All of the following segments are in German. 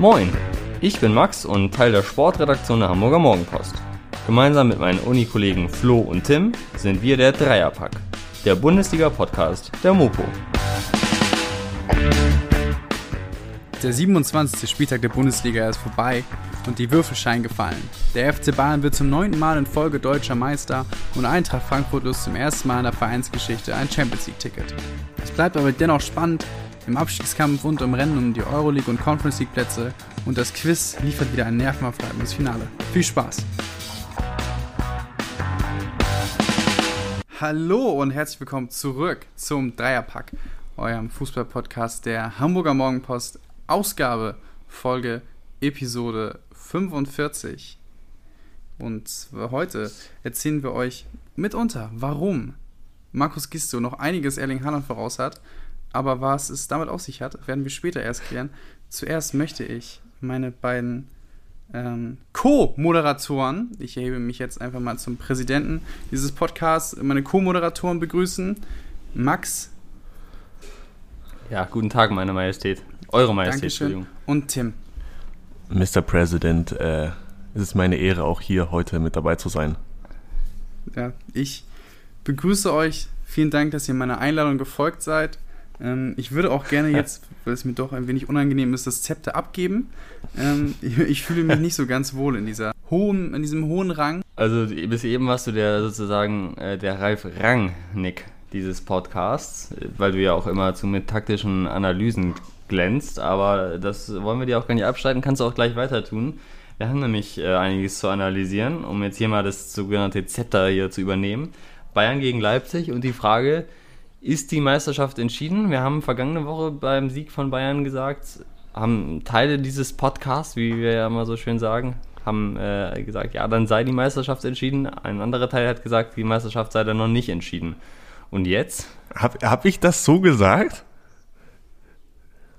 Moin, ich bin Max und Teil der Sportredaktion der Hamburger Morgenpost. Gemeinsam mit meinen Unikollegen Flo und Tim sind wir der Dreierpack, der Bundesliga-Podcast der Mopo. Der 27. Spieltag der Bundesliga ist vorbei und die Würfel scheinen gefallen. Der FC Bayern wird zum neunten Mal in Folge deutscher Meister und Eintracht Frankfurt löst zum ersten Mal in der Vereinsgeschichte ein Champions League-Ticket. Es bleibt aber dennoch spannend im Abstiegskampf und im Rennen um die Euroleague und Conference League Plätze und das Quiz liefert wieder ein nervenaufreibendes Finale. Viel Spaß! Hallo und herzlich willkommen zurück zum Dreierpack, eurem Fußball-Podcast der Hamburger Morgenpost, Ausgabe, Folge, Episode 45. Und heute erzählen wir euch mitunter, warum Markus Gisto noch einiges Erling Haaland voraus hat, aber was es damit auf sich hat, werden wir später erst klären. Zuerst möchte ich meine beiden ähm, Co-Moderatoren, ich erhebe mich jetzt einfach mal zum Präsidenten dieses Podcasts, meine Co-Moderatoren begrüßen. Max. Ja, guten Tag, meine Majestät. Eure Majestät, Dankeschön. Und Tim. Mr. President, äh, es ist meine Ehre, auch hier heute mit dabei zu sein. Ja, ich begrüße euch. Vielen Dank, dass ihr meiner Einladung gefolgt seid. Ähm, ich würde auch gerne jetzt, weil es mir doch ein wenig unangenehm ist, das Zepter abgeben. Ähm, ich, ich, fühle mich nicht so ganz wohl in dieser hohen, in diesem hohen Rang. Also bis eben warst du der sozusagen äh, der Ralf Rangnick dieses Podcasts, weil du ja auch immer zu mit taktischen Analysen glänzt, aber das wollen wir dir auch gar nicht abstreiten, kannst du auch gleich weiter tun. Wir haben nämlich äh, einiges zu analysieren, um jetzt hier mal das sogenannte Zepter hier zu übernehmen. Bayern gegen Leipzig und die Frage, ist die Meisterschaft entschieden? Wir haben vergangene Woche beim Sieg von Bayern gesagt, haben Teile dieses Podcasts, wie wir ja immer so schön sagen, haben äh, gesagt, ja, dann sei die Meisterschaft entschieden. Ein anderer Teil hat gesagt, die Meisterschaft sei dann noch nicht entschieden. Und jetzt? Hab, hab ich das so gesagt?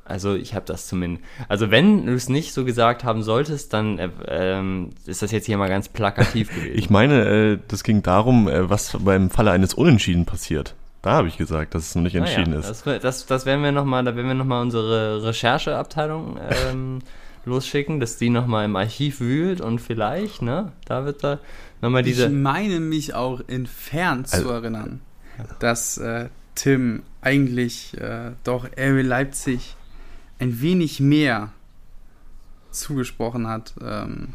Also ich habe das zumindest. Also wenn du es nicht so gesagt haben solltest, dann äh, ähm, ist das jetzt hier mal ganz plakativ gewesen. ich meine, äh, das ging darum, äh, was beim Falle eines Unentschieden passiert. Da habe ich gesagt, dass es noch nicht entschieden ja, ist. Das, das, das werden wir nochmal, da werden wir nochmal unsere Rechercheabteilung ähm, losschicken, dass die nochmal im Archiv wühlt und vielleicht, ne, da wird da nochmal diese. Ich meine mich auch entfernt also, zu erinnern, dass äh, Tim eigentlich äh, doch RB Leipzig ein wenig mehr zugesprochen hat. Ähm,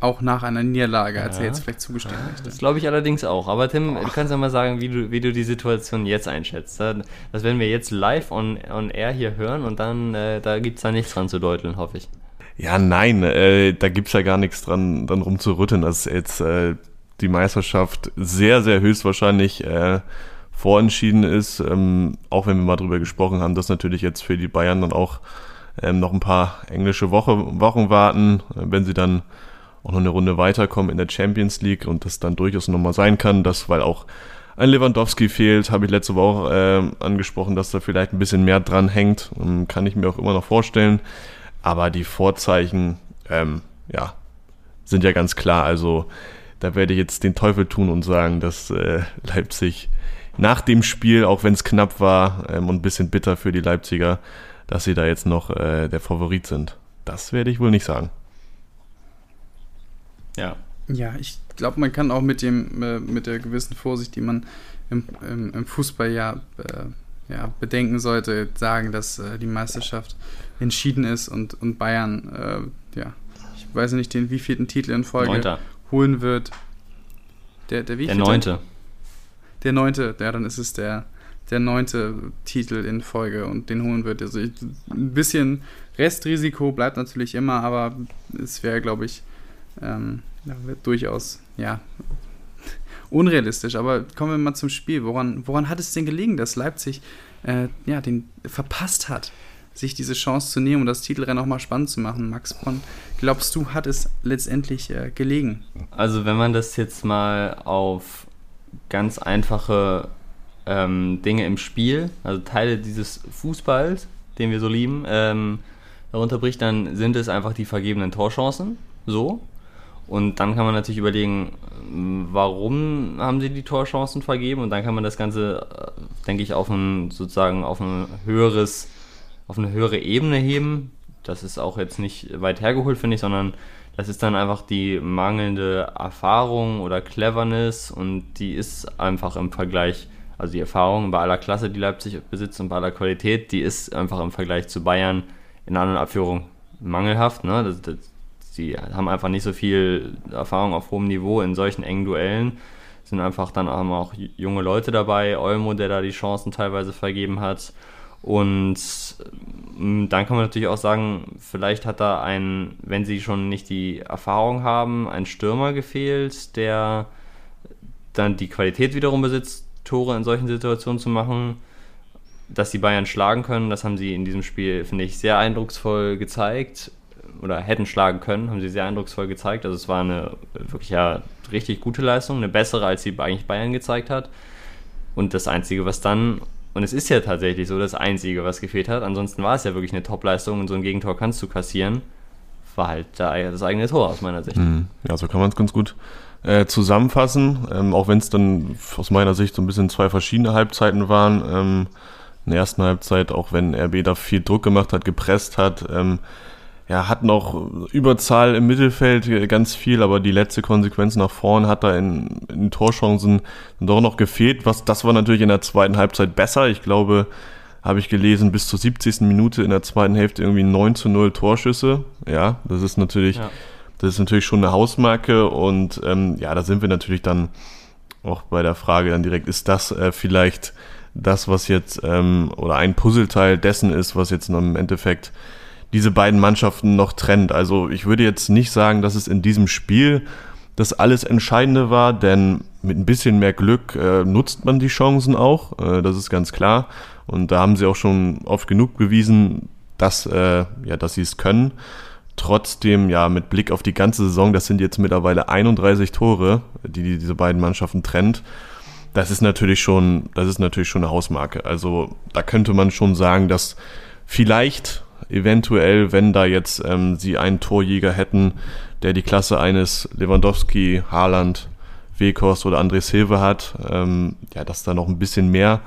auch nach einer Niederlage, als ja. er jetzt vielleicht zugestehen ja, möchte. Das glaube ich allerdings auch. Aber Tim, Och. du kannst ja mal sagen, wie du, wie du die Situation jetzt einschätzt. Das werden wir jetzt live on, on air hier hören und dann, äh, da gibt es da nichts dran zu deuteln, hoffe ich. Ja, nein, äh, da gibt es ja gar nichts dran, dran rumzurütteln, dass jetzt äh, die Meisterschaft sehr, sehr höchstwahrscheinlich äh, vorentschieden ist. Ähm, auch wenn wir mal drüber gesprochen haben, dass natürlich jetzt für die Bayern dann auch ähm, noch ein paar englische Woche, Wochen warten, wenn sie dann auch noch eine Runde weiterkommen in der Champions League und das dann durchaus nochmal sein kann, dass, weil auch ein Lewandowski fehlt, habe ich letzte Woche äh, angesprochen, dass da vielleicht ein bisschen mehr dran hängt, ähm, kann ich mir auch immer noch vorstellen. Aber die Vorzeichen, ähm, ja, sind ja ganz klar. Also da werde ich jetzt den Teufel tun und sagen, dass äh, Leipzig nach dem Spiel, auch wenn es knapp war ähm, und ein bisschen bitter für die Leipziger, dass sie da jetzt noch äh, der Favorit sind. Das werde ich wohl nicht sagen. Ja. Ja, ich glaube, man kann auch mit dem, äh, mit der gewissen Vorsicht, die man im, im, im Fußball ja, äh, ja bedenken sollte, sagen, dass äh, die Meisterschaft entschieden ist und, und Bayern, äh, ja, ich weiß nicht, den wievielten Titel in Folge Neunter. holen wird. Der, der, der neunte. Der neunte, ja, dann ist es der, der neunte Titel in Folge und den holen wird. Also ich, ein bisschen Restrisiko bleibt natürlich immer, aber es wäre, glaube ich, ähm, durchaus, ja, unrealistisch. Aber kommen wir mal zum Spiel. Woran, woran hat es denn gelegen, dass Leipzig äh, ja, den verpasst hat, sich diese Chance zu nehmen und das Titelrennen auch mal spannend zu machen? Max Bonn, glaubst du, hat es letztendlich äh, gelegen? Also wenn man das jetzt mal auf ganz einfache ähm, Dinge im Spiel, also Teile dieses Fußballs, den wir so lieben, ähm, darunter bricht, dann sind es einfach die vergebenen Torchancen. So. Und dann kann man natürlich überlegen, warum haben sie die Torchancen vergeben? Und dann kann man das Ganze, äh, denke ich, auf ein sozusagen auf ein höheres, auf eine höhere Ebene heben. das ist auch jetzt nicht weit hergeholt, finde ich, sondern das ist dann einfach die mangelnde Erfahrung oder Cleverness und die ist einfach im Vergleich, also die Erfahrung bei aller Klasse, die Leipzig besitzt und bei aller Qualität, die ist einfach im Vergleich zu Bayern in anderen Abführungen mangelhaft. Ne? Das, das, sie haben einfach nicht so viel Erfahrung auf hohem Niveau in solchen engen Duellen. Sind einfach dann auch junge Leute dabei, Olmo, der da die Chancen teilweise vergeben hat. Und ähm, dann kann man natürlich auch sagen, vielleicht hat da ein, wenn sie schon nicht die Erfahrung haben, ein Stürmer gefehlt, der dann die Qualität wiederum besitzt, Tore in solchen Situationen zu machen, dass die Bayern schlagen können. Das haben sie in diesem Spiel, finde ich, sehr eindrucksvoll gezeigt. Oder hätten schlagen können, haben sie sehr eindrucksvoll gezeigt. Also es war eine wirklich ja richtig gute Leistung, eine bessere, als sie eigentlich Bayern gezeigt hat. Und das Einzige, was dann und es ist ja tatsächlich so das Einzige, was gefehlt hat. Ansonsten war es ja wirklich eine Top-Leistung und so ein Gegentor kannst du kassieren. War halt das eigene Tor aus meiner Sicht. Mhm. Ja, so kann man es ganz gut äh, zusammenfassen. Ähm, auch wenn es dann aus meiner Sicht so ein bisschen zwei verschiedene Halbzeiten waren. Ähm, in der ersten Halbzeit, auch wenn RB da viel Druck gemacht hat, gepresst hat, ähm, ja, hat noch Überzahl im Mittelfeld äh, ganz viel, aber die letzte Konsequenz nach vorn hat da in, in Torchancen doch noch gefehlt. Was, das war natürlich in der zweiten Halbzeit besser. Ich glaube, habe ich gelesen, bis zur 70. Minute in der zweiten Hälfte irgendwie 9 zu 0 Torschüsse. Ja, das ist natürlich, ja. das ist natürlich schon eine Hausmarke und ähm, ja, da sind wir natürlich dann auch bei der Frage dann direkt, ist das äh, vielleicht das, was jetzt ähm, oder ein Puzzleteil dessen ist, was jetzt im Endeffekt diese beiden Mannschaften noch trennt. Also ich würde jetzt nicht sagen, dass es in diesem Spiel das alles Entscheidende war, denn mit ein bisschen mehr Glück äh, nutzt man die Chancen auch, äh, das ist ganz klar. Und da haben sie auch schon oft genug bewiesen, dass, äh, ja, dass sie es können. Trotzdem, ja, mit Blick auf die ganze Saison, das sind jetzt mittlerweile 31 Tore, die, die diese beiden Mannschaften trennt. Das ist natürlich schon, das ist natürlich schon eine Hausmarke. Also da könnte man schon sagen, dass vielleicht eventuell, wenn da jetzt ähm, sie einen Torjäger hätten, der die Klasse eines Lewandowski, Haaland, Wekos oder André Silva hat, ähm, ja, dass da noch ein bisschen mehr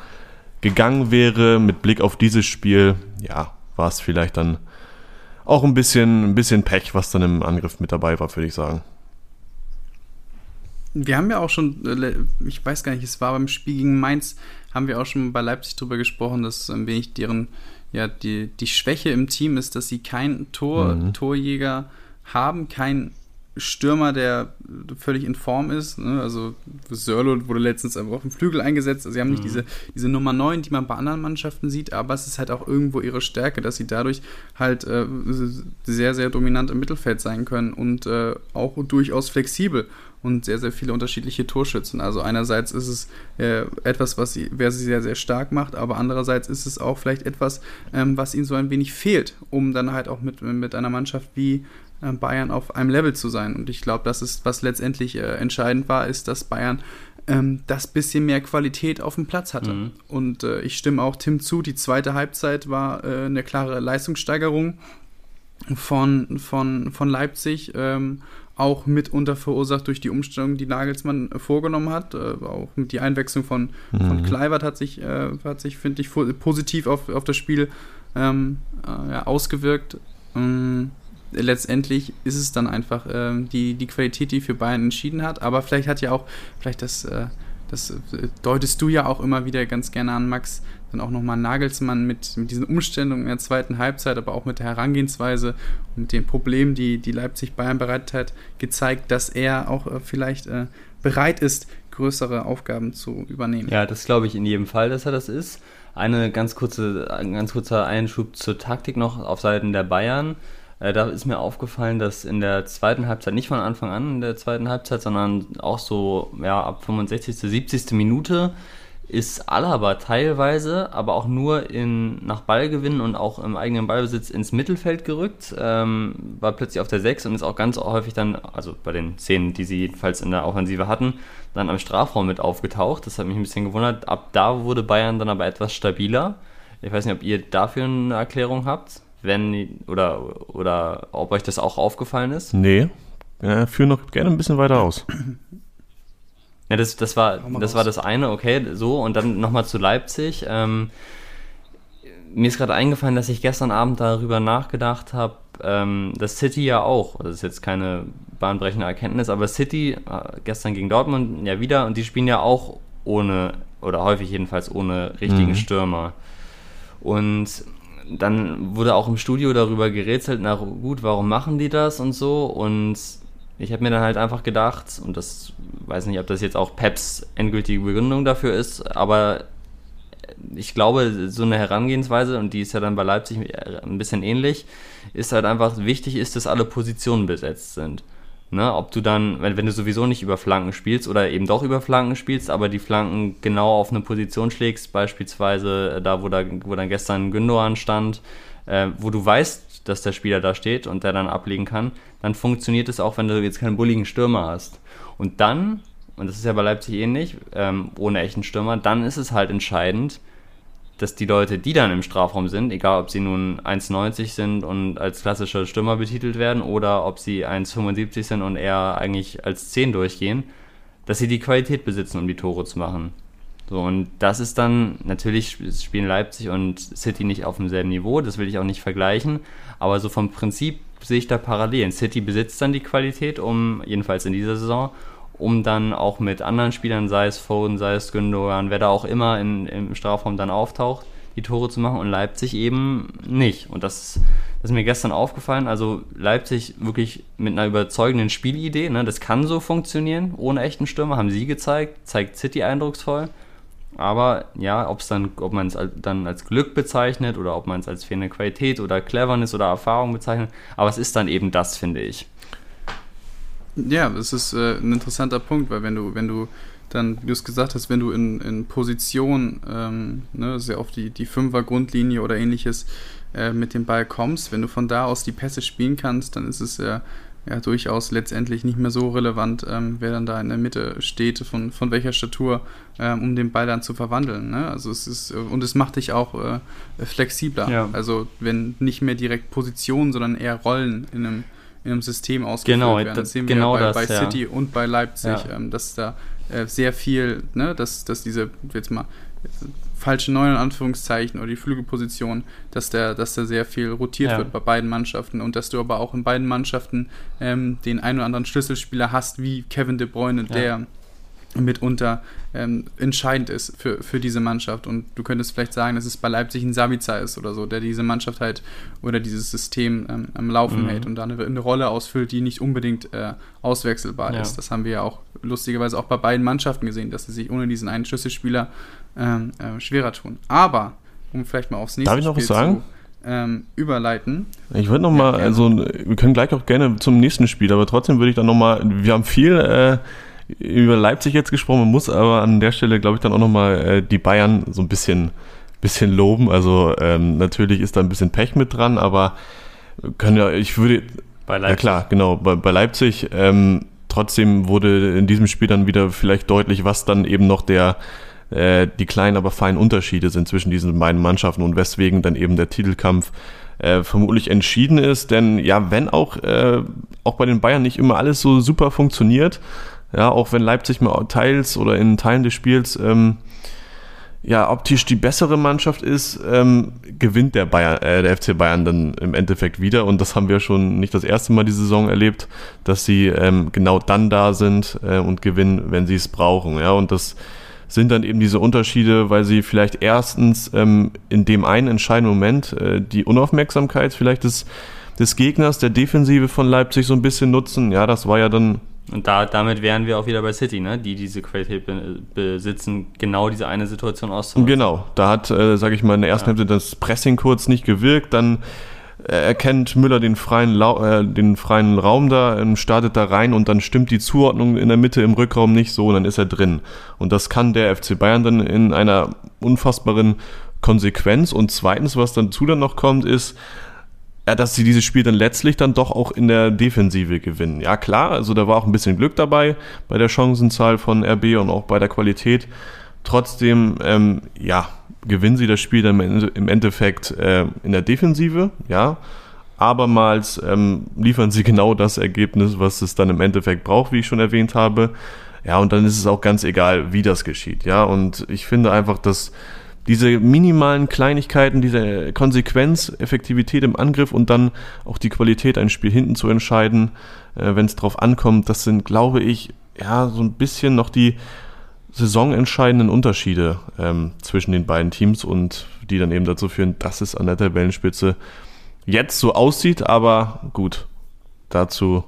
gegangen wäre mit Blick auf dieses Spiel, ja, war es vielleicht dann auch ein bisschen, ein bisschen Pech, was dann im Angriff mit dabei war, würde ich sagen. Wir haben ja auch schon, äh, ich weiß gar nicht, es war beim Spiel gegen Mainz, haben wir auch schon bei Leipzig drüber gesprochen, dass ein wenig deren ja, die, die Schwäche im Team ist, dass sie keinen Tor, mhm. Torjäger haben, keinen Stürmer, der völlig in Form ist. Ne? Also Sörlo wurde letztens einfach auf dem Flügel eingesetzt. Also sie haben nicht mhm. diese, diese Nummer 9, die man bei anderen Mannschaften sieht, aber es ist halt auch irgendwo ihre Stärke, dass sie dadurch halt äh, sehr, sehr dominant im Mittelfeld sein können und äh, auch durchaus flexibel und sehr, sehr viele unterschiedliche Torschützen. Also einerseits ist es äh, etwas, was sie, wer sie sehr, sehr stark macht, aber andererseits ist es auch vielleicht etwas, ähm, was ihnen so ein wenig fehlt, um dann halt auch mit, mit einer Mannschaft wie Bayern auf einem Level zu sein. Und ich glaube, das ist, was letztendlich äh, entscheidend war, ist, dass Bayern ähm, das bisschen mehr Qualität auf dem Platz hatte. Mhm. Und äh, ich stimme auch Tim zu, die zweite Halbzeit war äh, eine klare Leistungssteigerung von, von, von Leipzig. Ähm, auch mitunter verursacht durch die Umstellung, die Nagelsmann vorgenommen hat. Äh, auch mit die Einwechslung von, mhm. von Kleibert hat sich, äh, hat sich finde ich, positiv auf, auf das Spiel ähm, äh, ja, ausgewirkt. Ähm, letztendlich ist es dann einfach äh, die, die Qualität, die für Bayern entschieden hat. Aber vielleicht hat ja auch, vielleicht das, äh, das äh, deutest du ja auch immer wieder ganz gerne an, Max, dann auch nochmal Nagelsmann mit, mit diesen Umstellungen in der zweiten Halbzeit, aber auch mit der Herangehensweise und mit den Problemen, die, die Leipzig Bayern bereitet hat, gezeigt, dass er auch äh, vielleicht äh, bereit ist, größere Aufgaben zu übernehmen. Ja, das glaube ich in jedem Fall, dass er das ist. Eine ganz kurze, ein ganz kurzer Einschub zur Taktik noch auf Seiten der Bayern. Äh, da ist mir aufgefallen, dass in der zweiten Halbzeit, nicht von Anfang an in der zweiten Halbzeit, sondern auch so ja, ab 65., 70. Minute, ist Alaba teilweise, aber auch nur in, nach Ballgewinn und auch im eigenen Ballbesitz ins Mittelfeld gerückt, ähm, war plötzlich auf der 6 und ist auch ganz häufig dann, also bei den Szenen, die sie jedenfalls in der Offensive hatten, dann am Strafraum mit aufgetaucht. Das hat mich ein bisschen gewundert. Ab da wurde Bayern dann aber etwas stabiler. Ich weiß nicht, ob ihr dafür eine Erklärung habt wenn oder, oder ob euch das auch aufgefallen ist? Nee. Ja, führ noch gerne ein bisschen weiter aus. Ja, das, das, war, das war das eine, okay, so. Und dann nochmal zu Leipzig. Ähm, mir ist gerade eingefallen, dass ich gestern Abend darüber nachgedacht habe, ähm, dass City ja auch, das ist jetzt keine bahnbrechende Erkenntnis, aber City äh, gestern gegen Dortmund ja wieder und die spielen ja auch ohne, oder häufig jedenfalls ohne richtigen mhm. Stürmer. Und dann wurde auch im Studio darüber gerätselt, na gut, warum machen die das und so und ich habe mir dann halt einfach gedacht, und das weiß nicht, ob das jetzt auch Peps endgültige Begründung dafür ist, aber ich glaube, so eine Herangehensweise, und die ist ja dann bei Leipzig ein bisschen ähnlich, ist halt einfach wichtig ist, dass alle Positionen besetzt sind. Ne, ob du dann, wenn, wenn du sowieso nicht über Flanken spielst oder eben doch über Flanken spielst, aber die Flanken genau auf eine Position schlägst, beispielsweise da, wo, da, wo dann gestern Gündogan stand, äh, wo du weißt, dass der Spieler da steht und der dann ablegen kann, dann funktioniert es auch, wenn du jetzt keinen bulligen Stürmer hast. Und dann, und das ist ja bei Leipzig ähnlich, ähm, ohne echten Stürmer, dann ist es halt entscheidend, dass die Leute, die dann im Strafraum sind, egal ob sie nun 1,90 sind und als klassischer Stürmer betitelt werden oder ob sie 1,75 sind und eher eigentlich als 10 durchgehen, dass sie die Qualität besitzen, um die Tore zu machen. So, und das ist dann, natürlich spielen Leipzig und City nicht auf demselben Niveau, das will ich auch nicht vergleichen, aber so vom Prinzip sehe ich da Parallelen. City besitzt dann die Qualität, um, jedenfalls in dieser Saison, um dann auch mit anderen Spielern, sei es Foden, sei es Gündogan, wer da auch immer in, im Strafraum dann auftaucht, die Tore zu machen und Leipzig eben nicht. Und das, das ist mir gestern aufgefallen. Also Leipzig wirklich mit einer überzeugenden Spielidee, ne? das kann so funktionieren, ohne echten Stürmer, haben sie gezeigt, zeigt City eindrucksvoll. Aber ja, ob es dann, ob man es dann als Glück bezeichnet oder ob man es als fehlende Qualität oder Cleverness oder Erfahrung bezeichnet, aber es ist dann eben das, finde ich. Ja, das ist äh, ein interessanter Punkt, weil wenn du, wenn du dann, wie du es gesagt hast, wenn du in, in Position, ähm, ne, sehr oft die, die Fünfer-Grundlinie oder ähnliches äh, mit dem Ball kommst, wenn du von da aus die Pässe spielen kannst, dann ist es ja, ja durchaus letztendlich nicht mehr so relevant, ähm, wer dann da in der Mitte steht, von, von welcher Statur, ähm, um den Ball dann zu verwandeln. Ne? Also es ist, und es macht dich auch äh, flexibler. Ja. Also wenn nicht mehr direkt Positionen, sondern eher Rollen in einem in einem System ausgeführt genau, werden. Das sehen wir genau bei, das, bei City ja. und bei Leipzig, ja. ähm, dass da äh, sehr viel, ne, dass, dass diese, jetzt mal, falsche Neun in Anführungszeichen oder die Flügelposition, dass da dass der sehr viel rotiert ja. wird bei beiden Mannschaften und dass du aber auch in beiden Mannschaften ähm, den einen oder anderen Schlüsselspieler hast, wie Kevin De Bruyne, der mitunter ähm, entscheidend ist für, für diese Mannschaft. Und du könntest vielleicht sagen, dass es bei Leipzig ein Savica ist oder so, der diese Mannschaft halt oder dieses System ähm, am Laufen mhm. hält und da eine, eine, Rolle ausfüllt, die nicht unbedingt äh, auswechselbar ja. ist. Das haben wir ja auch lustigerweise auch bei beiden Mannschaften gesehen, dass sie sich ohne diesen einen Schlüsselspieler ähm, äh, schwerer tun. Aber, um vielleicht mal aufs nächste Darf ich noch Spiel was sagen? Zu, ähm, überleiten. Ich würde nochmal, ja, also wir können gleich auch gerne zum nächsten Spiel, aber trotzdem würde ich dann nochmal, wir haben viel äh, über Leipzig jetzt gesprochen, man muss aber an der Stelle, glaube ich, dann auch nochmal äh, die Bayern so ein bisschen, bisschen loben. Also ähm, natürlich ist da ein bisschen Pech mit dran, aber können ja, ich würde. Bei Leipzig. Ja klar, genau, bei, bei Leipzig. Ähm, trotzdem wurde in diesem Spiel dann wieder vielleicht deutlich, was dann eben noch der äh, die kleinen, aber feinen Unterschiede sind zwischen diesen beiden Mannschaften und weswegen dann eben der Titelkampf äh, vermutlich entschieden ist. Denn ja, wenn auch, äh, auch bei den Bayern nicht immer alles so super funktioniert, ja, auch wenn Leipzig mal teils oder in Teilen des Spiels ähm, ja, optisch die bessere Mannschaft ist, ähm, gewinnt der, Bayern, äh, der FC Bayern dann im Endeffekt wieder. Und das haben wir schon nicht das erste Mal die Saison erlebt, dass sie ähm, genau dann da sind äh, und gewinnen, wenn sie es brauchen. Ja, und das sind dann eben diese Unterschiede, weil sie vielleicht erstens ähm, in dem einen entscheidenden Moment äh, die Unaufmerksamkeit vielleicht des, des Gegners, der Defensive von Leipzig so ein bisschen nutzen. Ja, das war ja dann und da, damit wären wir auch wieder bei City, ne? die diese Qualität be besitzen, genau diese eine Situation auszunutzen. Genau, da hat, äh, sage ich mal, in der ersten ja. Hälfte das Pressing kurz nicht gewirkt, dann äh, erkennt Müller den freien, Lau äh, den freien Raum da, ähm, startet da rein und dann stimmt die Zuordnung in der Mitte im Rückraum nicht so und dann ist er drin. Und das kann der FC Bayern dann in einer unfassbaren Konsequenz. Und zweitens, was dann zu dann noch kommt, ist, ja, dass sie dieses Spiel dann letztlich dann doch auch in der Defensive gewinnen. Ja, klar, also da war auch ein bisschen Glück dabei bei der Chancenzahl von RB und auch bei der Qualität. Trotzdem, ähm, ja, gewinnen sie das Spiel dann im Endeffekt äh, in der Defensive, ja. Abermals ähm, liefern sie genau das Ergebnis, was es dann im Endeffekt braucht, wie ich schon erwähnt habe. Ja, und dann ist es auch ganz egal, wie das geschieht, ja. Und ich finde einfach, dass diese minimalen Kleinigkeiten, diese Konsequenz, Effektivität im Angriff und dann auch die Qualität, ein Spiel hinten zu entscheiden, äh, wenn es drauf ankommt, das sind, glaube ich, ja, so ein bisschen noch die saisonentscheidenden Unterschiede ähm, zwischen den beiden Teams und die dann eben dazu führen, dass es an der Tabellenspitze jetzt so aussieht, aber gut, dazu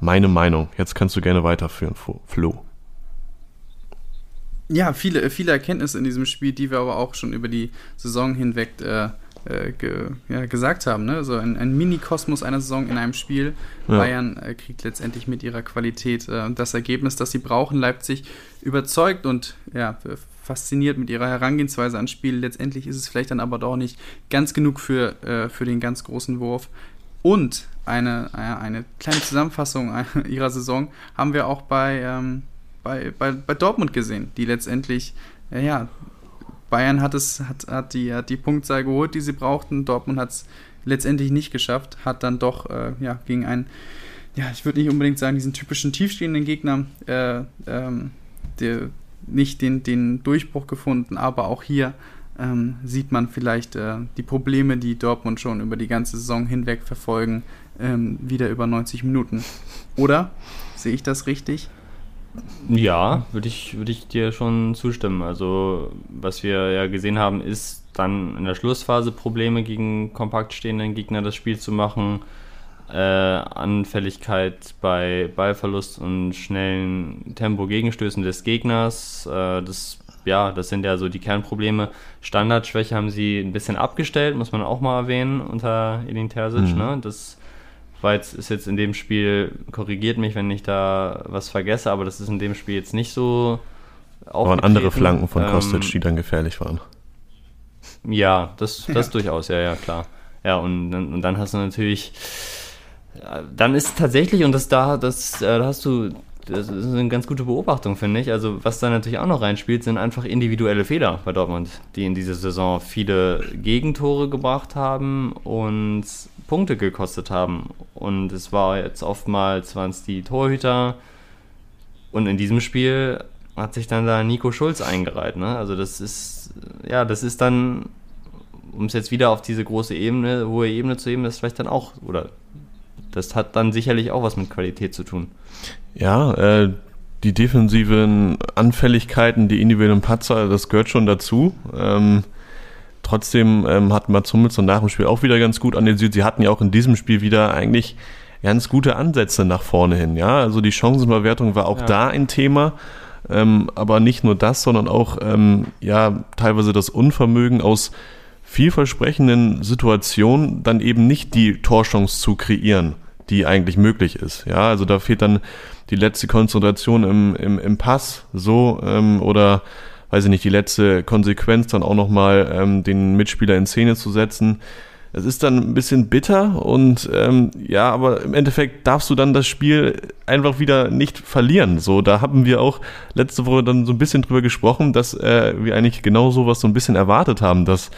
meine Meinung. Jetzt kannst du gerne weiterführen, Flo. Ja, viele, viele Erkenntnisse in diesem Spiel, die wir aber auch schon über die Saison hinweg äh, äh, ge, ja, gesagt haben. Ne? So ein, ein Mini-Kosmos einer Saison in einem Spiel. Ja. Bayern äh, kriegt letztendlich mit ihrer Qualität äh, das Ergebnis, das sie brauchen. Leipzig überzeugt und ja, fasziniert mit ihrer Herangehensweise ans Spiel. Letztendlich ist es vielleicht dann aber doch nicht ganz genug für, äh, für den ganz großen Wurf. Und eine, eine kleine Zusammenfassung ihrer Saison haben wir auch bei, ähm, bei, bei, bei Dortmund gesehen, die letztendlich, ja, ja Bayern hat es, hat, hat, die, hat die Punktzahl geholt, die sie brauchten. Dortmund hat es letztendlich nicht geschafft, hat dann doch äh, ja, gegen einen, ja, ich würde nicht unbedingt sagen, diesen typischen tiefstehenden Gegner, äh, ähm, der, nicht den, den Durchbruch gefunden, aber auch hier ähm, sieht man vielleicht äh, die Probleme, die Dortmund schon über die ganze Saison hinweg verfolgen, ähm, wieder über 90 Minuten. Oder? Sehe ich das richtig? Ja, würde ich, würd ich dir schon zustimmen. Also, was wir ja gesehen haben, ist dann in der Schlussphase Probleme gegen kompakt stehenden Gegner das Spiel zu machen. Äh, Anfälligkeit bei Ballverlust und schnellen Tempo-Gegenstößen des Gegners. Äh, das, ja, das sind ja so die Kernprobleme. Standardschwäche haben sie ein bisschen abgestellt, muss man auch mal erwähnen, unter Edin Terzic. Mhm. Ne? Das war jetzt, ist jetzt in dem Spiel, korrigiert mich, wenn ich da was vergesse, aber das ist in dem Spiel jetzt nicht so auch. waren andere Flanken von Kostic, ähm, die dann gefährlich waren. Ja, das, das ja. durchaus, ja, ja, klar. Ja, und, und dann hast du natürlich, dann ist tatsächlich, und das da, das, äh, da hast du, das ist eine ganz gute Beobachtung, finde ich. Also, was da natürlich auch noch reinspielt, sind einfach individuelle Fehler bei Dortmund, die in dieser Saison viele Gegentore gebracht haben und Punkte gekostet haben. Und es war jetzt oftmals waren es die Torhüter. Und in diesem Spiel hat sich dann da Nico Schulz eingereiht. Ne? Also das ist, ja, das ist dann, um es jetzt wieder auf diese große Ebene, hohe Ebene zu heben, das ist vielleicht dann auch, oder das hat dann sicherlich auch was mit Qualität zu tun. Ja, äh, die defensiven Anfälligkeiten, die individuellen Patzer, das gehört schon dazu. Ähm, Trotzdem ähm, hat Mats Hummels nach dem Spiel auch wieder ganz gut analysiert. Sie hatten ja auch in diesem Spiel wieder eigentlich ganz gute Ansätze nach vorne hin. Ja, also die Chancenverwertung war auch ja. da ein Thema. Ähm, aber nicht nur das, sondern auch ähm, ja teilweise das Unvermögen aus vielversprechenden Situationen dann eben nicht die Torchance zu kreieren, die eigentlich möglich ist. Ja, also da fehlt dann die letzte Konzentration im, im, im Pass so ähm, oder weiß ich nicht, die letzte Konsequenz dann auch nochmal ähm, den Mitspieler in Szene zu setzen. Es ist dann ein bisschen bitter und ähm, ja, aber im Endeffekt darfst du dann das Spiel einfach wieder nicht verlieren. So, da haben wir auch letzte Woche dann so ein bisschen drüber gesprochen, dass äh, wir eigentlich genau sowas so ein bisschen erwartet haben, dass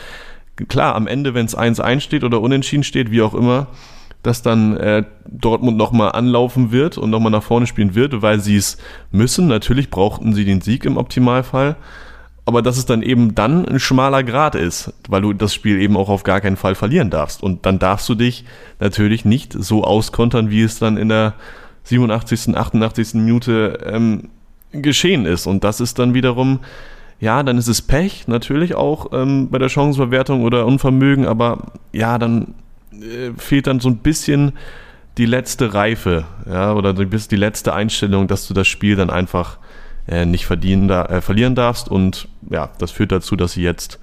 klar, am Ende, wenn es 1-1 steht oder unentschieden steht, wie auch immer, dass dann äh, Dortmund nochmal anlaufen wird und nochmal nach vorne spielen wird, weil sie es müssen. Natürlich brauchten sie den Sieg im Optimalfall. Aber dass es dann eben dann ein schmaler Grad ist, weil du das Spiel eben auch auf gar keinen Fall verlieren darfst. Und dann darfst du dich natürlich nicht so auskontern, wie es dann in der 87., 88. Minute ähm, geschehen ist. Und das ist dann wiederum, ja, dann ist es Pech, natürlich auch ähm, bei der Chancenverwertung oder Unvermögen, aber ja, dann äh, fehlt dann so ein bisschen die letzte Reife, ja, oder die letzte Einstellung, dass du das Spiel dann einfach äh, nicht verdienen, äh, verlieren darfst. Und ja, das führt dazu, dass sie jetzt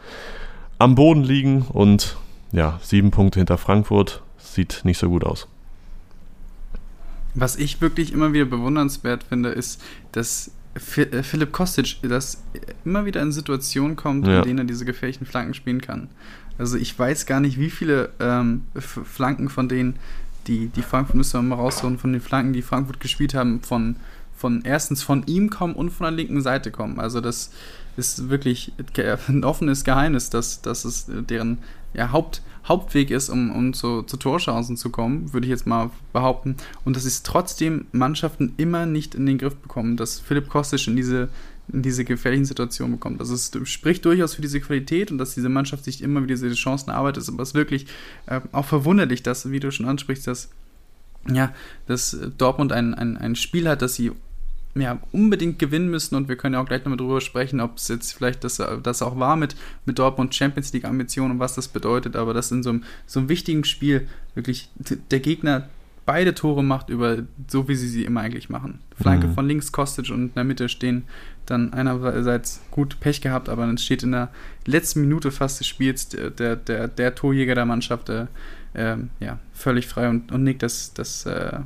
am Boden liegen und ja, sieben Punkte hinter Frankfurt sieht nicht so gut aus. Was ich wirklich immer wieder bewundernswert finde, ist, dass äh, Philipp Kostic das immer wieder in Situationen kommt, ja. in denen er diese gefährlichen Flanken spielen kann. Also ich weiß gar nicht, wie viele ähm, Flanken von denen, die, die Frankfurt müssen wir mal rausholen, von den Flanken, die Frankfurt gespielt haben, von, von erstens von ihm kommen und von der linken Seite kommen. Also das ist wirklich ein offenes Geheimnis, dass, dass es deren ja, Haupt, Hauptweg ist, um, um zu, zu Torchancen zu kommen, würde ich jetzt mal behaupten. Und dass es trotzdem Mannschaften immer nicht in den Griff bekommen, dass Philipp Kostic in diese in diese gefährlichen Situationen bekommt. Also es spricht durchaus für diese Qualität und dass diese Mannschaft sich immer wieder diese Chancen arbeitet. Aber es ist wirklich äh, auch verwunderlich, dass, wie du schon ansprichst, dass, ja, dass Dortmund ein, ein, ein Spiel hat, das sie ja, unbedingt gewinnen müssen und wir können ja auch gleich nochmal drüber sprechen, ob es jetzt vielleicht das, das auch war mit, mit Dortmund Champions League Ambitionen und was das bedeutet, aber dass in so einem, so einem wichtigen Spiel wirklich der Gegner beide Tore macht über so wie sie sie immer eigentlich machen. Flanke mhm. von links Kostic und in der Mitte stehen dann einerseits gut Pech gehabt, aber dann steht in der letzten Minute fast des Spiels der, der, der, Torjäger der Mannschaft äh, äh, ja, völlig frei und, und nickt das, das äh,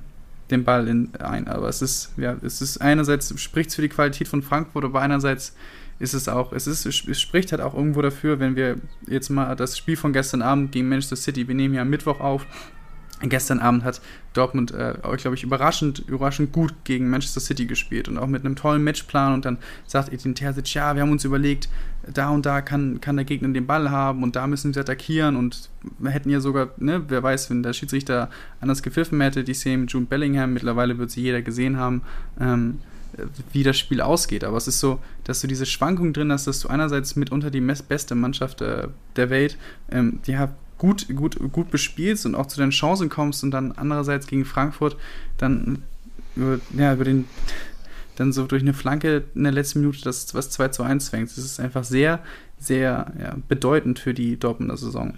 den Ball in, ein. Aber es ist, ja, es ist einerseits spricht es für die Qualität von Frankfurt, aber einerseits ist es auch, es ist, es spricht halt auch irgendwo dafür, wenn wir jetzt mal das Spiel von gestern Abend gegen Manchester City, wir nehmen ja am Mittwoch auf, Gestern Abend hat Dortmund, äh, glaube ich, überraschend, überraschend gut gegen Manchester City gespielt und auch mit einem tollen Matchplan. Und dann sagt Edin Terzic, ja, wir haben uns überlegt, da und da kann, kann der Gegner den Ball haben und da müssen sie attackieren. Und wir hätten ja sogar, ne, wer weiß, wenn der Schiedsrichter anders gepfiffen hätte, die Szene mit June Bellingham, mittlerweile wird sie jeder gesehen haben, ähm, wie das Spiel ausgeht. Aber es ist so, dass du diese Schwankung drin hast, dass du einerseits mitunter die beste Mannschaft äh, der Welt, ähm, die hat gut, gut, gut bespielst und auch zu deinen Chancen kommst und dann andererseits gegen Frankfurt dann über, ja, über den dann so durch eine Flanke in der letzten Minute das was 2 zu 1 fängt. Das ist einfach sehr, sehr ja, bedeutend für die Dortmunder Saison.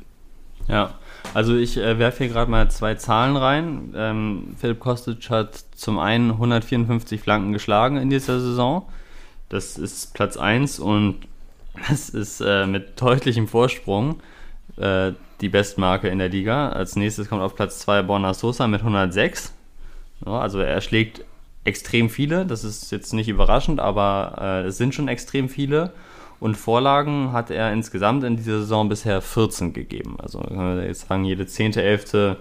Ja, also ich äh, werfe hier gerade mal zwei Zahlen rein. Ähm, Philipp Kostic hat zum einen 154 Flanken geschlagen in dieser Saison. Das ist Platz 1 und das ist äh, mit deutlichem Vorsprung äh, die Bestmarke in der Liga. Als nächstes kommt auf Platz 2 Borna Sosa mit 106. Ja, also er schlägt extrem viele, das ist jetzt nicht überraschend, aber äh, es sind schon extrem viele. Und Vorlagen hat er insgesamt in dieser Saison bisher 14 gegeben. Also kann man jetzt sagen, jede zehnte, elfte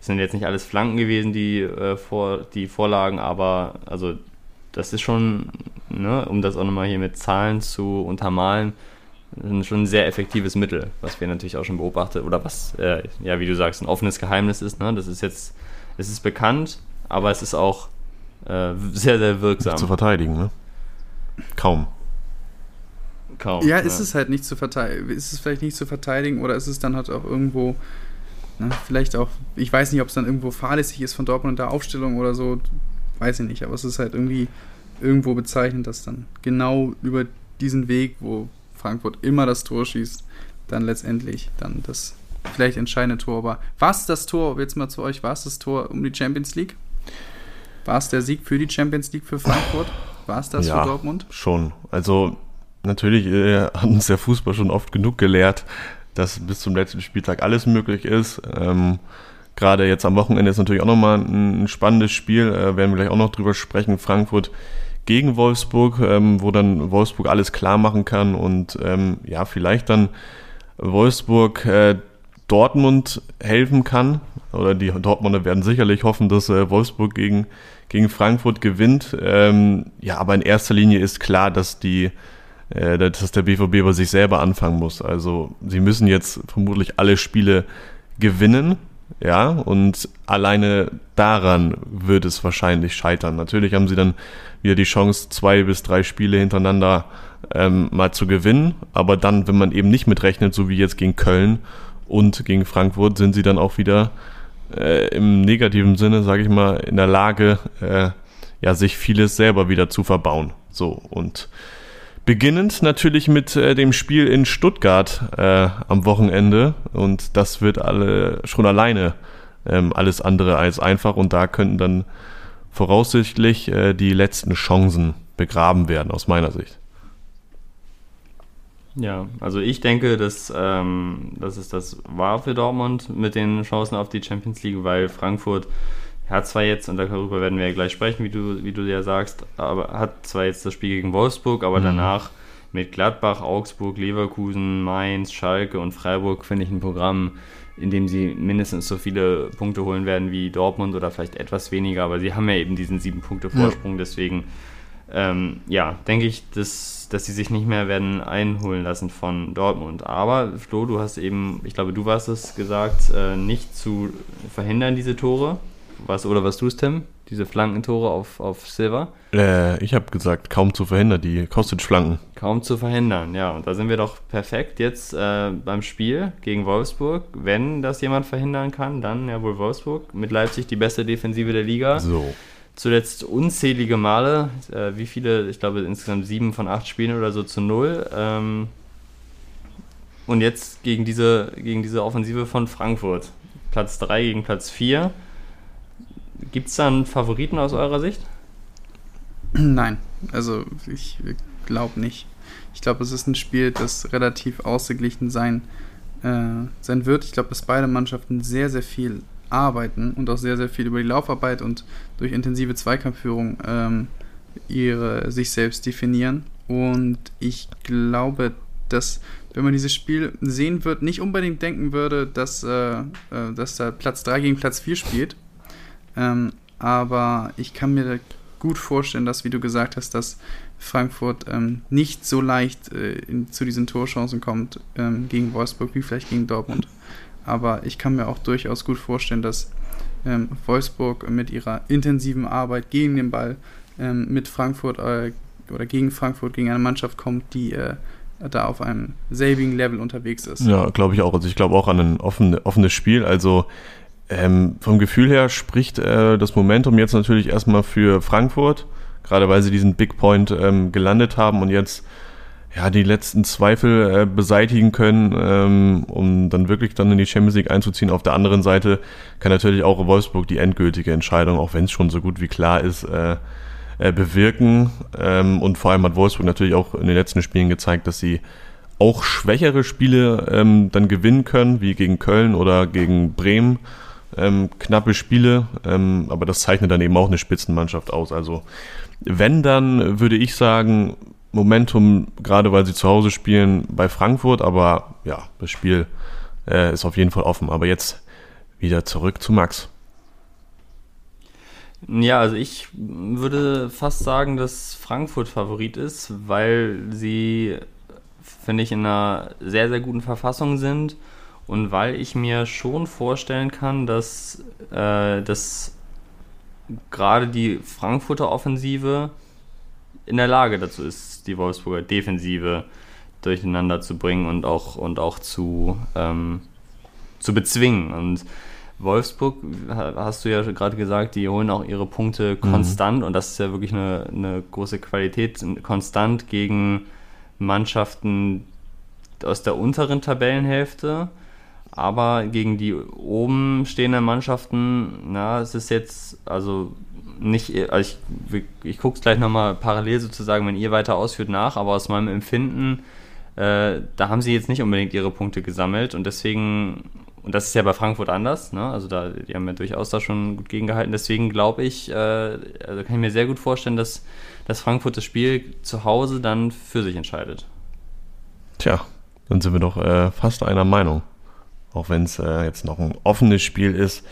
sind jetzt nicht alles Flanken gewesen, die, äh, vor, die Vorlagen, aber also das ist schon, ne, um das auch nochmal hier mit Zahlen zu untermalen, schon ein sehr effektives Mittel, was wir natürlich auch schon beobachtet oder was, äh, ja, wie du sagst, ein offenes Geheimnis ist. Ne? Das ist jetzt, es ist bekannt, aber es ist auch äh, sehr, sehr wirksam. Nicht zu verteidigen, ne? Kaum. Kaum. Ja, ist ja. es halt nicht zu verteidigen. Ist es vielleicht nicht zu verteidigen oder ist es dann halt auch irgendwo, ne, vielleicht auch, ich weiß nicht, ob es dann irgendwo fahrlässig ist von Dortmund der Aufstellung oder so, weiß ich nicht, aber es ist halt irgendwie irgendwo bezeichnend, dass dann genau über diesen Weg, wo Frankfurt immer das Tor schießt, dann letztendlich dann das vielleicht entscheidende Tor. Aber war es das Tor, jetzt mal zu euch, war es das Tor um die Champions League? War es der Sieg für die Champions League für Frankfurt? War es das ja, für Dortmund? Schon. Also natürlich äh, hat uns der Fußball schon oft genug gelehrt, dass bis zum letzten Spieltag alles möglich ist. Ähm, Gerade jetzt am Wochenende ist natürlich auch nochmal ein, ein spannendes Spiel, äh, werden wir gleich auch noch drüber sprechen. Frankfurt gegen Wolfsburg, ähm, wo dann Wolfsburg alles klar machen kann und ähm, ja, vielleicht dann Wolfsburg äh, Dortmund helfen kann. Oder die Dortmunder werden sicherlich hoffen, dass äh, Wolfsburg gegen, gegen Frankfurt gewinnt. Ähm, ja, aber in erster Linie ist klar, dass die äh, dass der BVB bei sich selber anfangen muss. Also sie müssen jetzt vermutlich alle Spiele gewinnen, ja, und alleine daran wird es wahrscheinlich scheitern. Natürlich haben sie dann wieder die Chance, zwei bis drei Spiele hintereinander ähm, mal zu gewinnen. Aber dann, wenn man eben nicht mitrechnet, so wie jetzt gegen Köln und gegen Frankfurt, sind sie dann auch wieder äh, im negativen Sinne, sage ich mal, in der Lage, äh, ja, sich vieles selber wieder zu verbauen. So und beginnend natürlich mit äh, dem Spiel in Stuttgart äh, am Wochenende und das wird alle schon alleine ähm, alles andere als einfach und da könnten dann voraussichtlich äh, die letzten Chancen begraben werden, aus meiner Sicht. Ja, also ich denke, dass, ähm, dass es das war für Dortmund mit den Chancen auf die Champions League, weil Frankfurt hat zwar jetzt, und darüber werden wir ja gleich sprechen, wie du, wie du ja sagst, aber hat zwar jetzt das Spiel gegen Wolfsburg, aber mhm. danach mit Gladbach, Augsburg, Leverkusen, Mainz, Schalke und Freiburg finde ich ein Programm, in dem sie mindestens so viele Punkte holen werden wie Dortmund oder vielleicht etwas weniger, aber sie haben ja eben diesen sieben Punkte Vorsprung, ja. deswegen ähm, ja, denke ich, dass, dass sie sich nicht mehr werden einholen lassen von Dortmund. Aber Flo, du hast eben, ich glaube, du warst es gesagt, äh, nicht zu verhindern, diese Tore. Was oder was tust, Tim? Diese Flankentore auf, auf Silver? Äh, ich habe gesagt, kaum zu verhindern, die Kostic-Flanken. Kaum zu verhindern, ja. Und da sind wir doch perfekt jetzt äh, beim Spiel gegen Wolfsburg. Wenn das jemand verhindern kann, dann ja wohl Wolfsburg. Mit Leipzig die beste Defensive der Liga. So. Zuletzt unzählige Male. Äh, wie viele? Ich glaube insgesamt sieben von acht Spielen oder so zu null. Ähm, und jetzt gegen diese, gegen diese Offensive von Frankfurt. Platz 3 gegen Platz 4. Gibt es da einen Favoriten aus eurer Sicht? Nein, also ich glaube nicht. Ich glaube, es ist ein Spiel, das relativ ausgeglichen sein, äh, sein wird. Ich glaube, dass beide Mannschaften sehr, sehr viel arbeiten und auch sehr, sehr viel über die Laufarbeit und durch intensive Zweikampfführung ähm, ihre, sich selbst definieren. Und ich glaube, dass wenn man dieses Spiel sehen wird, nicht unbedingt denken würde, dass, äh, äh dass da Platz 3 gegen Platz 4 spielt. Ähm, aber ich kann mir gut vorstellen, dass, wie du gesagt hast, dass Frankfurt ähm, nicht so leicht äh, in, zu diesen Torchancen kommt ähm, gegen Wolfsburg wie vielleicht gegen Dortmund. Aber ich kann mir auch durchaus gut vorstellen, dass ähm, Wolfsburg mit ihrer intensiven Arbeit gegen den Ball ähm, mit Frankfurt äh, oder gegen Frankfurt gegen eine Mannschaft kommt, die äh, da auf einem selbigen Level unterwegs ist. Ja, glaube ich auch. Also ich glaube auch an ein offen, offenes Spiel. Also ähm, vom Gefühl her spricht äh, das Momentum jetzt natürlich erstmal für Frankfurt, gerade weil sie diesen Big Point ähm, gelandet haben und jetzt ja die letzten Zweifel äh, beseitigen können, ähm, um dann wirklich dann in die Champions League einzuziehen. Auf der anderen Seite kann natürlich auch Wolfsburg die endgültige Entscheidung, auch wenn es schon so gut wie klar ist, äh, äh, bewirken. Ähm, und vor allem hat Wolfsburg natürlich auch in den letzten Spielen gezeigt, dass sie auch schwächere Spiele ähm, dann gewinnen können, wie gegen Köln oder gegen Bremen. Ähm, knappe Spiele, ähm, aber das zeichnet dann eben auch eine Spitzenmannschaft aus. Also wenn, dann würde ich sagen, Momentum, gerade weil sie zu Hause spielen, bei Frankfurt, aber ja, das Spiel äh, ist auf jeden Fall offen. Aber jetzt wieder zurück zu Max. Ja, also ich würde fast sagen, dass Frankfurt Favorit ist, weil sie, finde ich, in einer sehr, sehr guten Verfassung sind und weil ich mir schon vorstellen kann, dass, äh, dass gerade die Frankfurter Offensive in der Lage dazu ist, die Wolfsburger Defensive durcheinander zu bringen und auch, und auch zu, ähm, zu bezwingen. Und Wolfsburg, hast du ja gerade gesagt, die holen auch ihre Punkte mhm. konstant mhm. und das ist ja wirklich eine, eine große Qualität, konstant gegen Mannschaften aus der unteren Tabellenhälfte, aber gegen die oben stehenden Mannschaften, na, es ist jetzt, also nicht, also ich, ich gucke es gleich nochmal parallel sozusagen, wenn ihr weiter ausführt, nach, aber aus meinem Empfinden, äh, da haben sie jetzt nicht unbedingt ihre Punkte gesammelt und deswegen und das ist ja bei Frankfurt anders, ne? Also da, die haben ja durchaus da schon gut gegengehalten. Deswegen glaube ich, äh, also kann ich mir sehr gut vorstellen, dass, dass Frankfurt das Spiel zu Hause dann für sich entscheidet. Tja, dann sind wir doch äh, fast einer Meinung. Auch wenn es äh, jetzt noch ein offenes Spiel ist.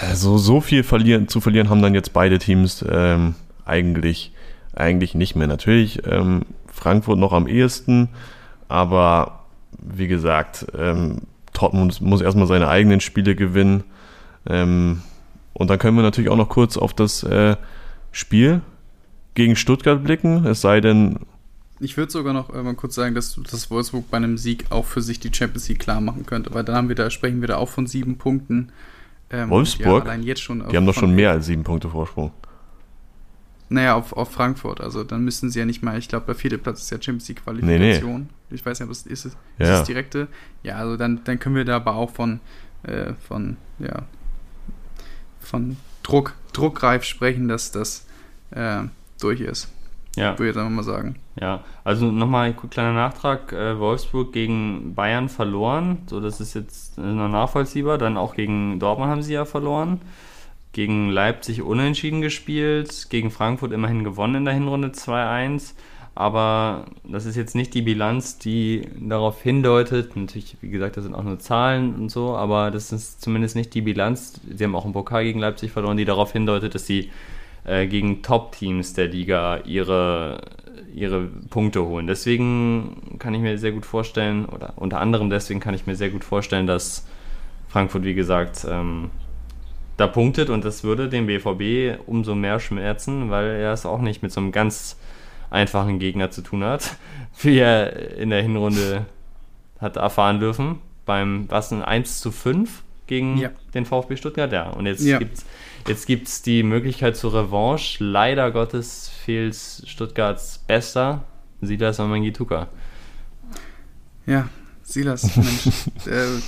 Also so viel verlieren, zu verlieren haben dann jetzt beide Teams ähm, eigentlich, eigentlich nicht mehr. Natürlich ähm, Frankfurt noch am ehesten, aber wie gesagt, ähm, Dortmund muss erstmal seine eigenen Spiele gewinnen. Ähm, und dann können wir natürlich auch noch kurz auf das äh, Spiel gegen Stuttgart blicken. Es sei denn. Ich würde sogar noch äh, mal kurz sagen, dass, dass Wolfsburg bei einem Sieg auch für sich die Champions League klar machen könnte, weil dann haben wir da, sprechen wir da auch von sieben Punkten. Ähm, Wolfsburg? Ja, die haben doch schon mehr als sieben Punkte Vorsprung. Naja, auf, auf Frankfurt. Also dann müssten sie ja nicht mal, ich glaube, der vierte Platz ist ja Champions League Qualifikation. Nee, nee. Ich weiß nicht, ob es ist, ist ja. das direkte. Ja, also dann, dann können wir da aber auch von, äh, von, ja, von Druck, druckreif sprechen, dass das äh, durch ist. Ja. Würde ich jetzt einfach mal sagen. Ja, also nochmal ein kleiner Nachtrag. Äh, Wolfsburg gegen Bayern verloren. So, das ist jetzt noch nachvollziehbar. Dann auch gegen Dortmund haben sie ja verloren gegen Leipzig unentschieden gespielt, gegen Frankfurt immerhin gewonnen in der Hinrunde 2-1. Aber das ist jetzt nicht die Bilanz, die darauf hindeutet. Natürlich, wie gesagt, das sind auch nur Zahlen und so, aber das ist zumindest nicht die Bilanz. Sie haben auch einen Pokal gegen Leipzig verloren, die darauf hindeutet, dass sie äh, gegen Top-Teams der Liga ihre, ihre Punkte holen. Deswegen kann ich mir sehr gut vorstellen, oder unter anderem deswegen kann ich mir sehr gut vorstellen, dass Frankfurt, wie gesagt, ähm, da punktet und das würde dem BVB umso mehr schmerzen, weil er es auch nicht mit so einem ganz einfachen Gegner zu tun hat, wie er in der Hinrunde hat erfahren dürfen. Beim, was, ein 1 zu 5 gegen ja. den VfB Stuttgart? Ja, und jetzt ja. gibt es jetzt gibt's die Möglichkeit zur Revanche. Leider Gottes fehlt Stuttgarts Bester, Silas Mangituka. Ja, Silas, Mensch. äh,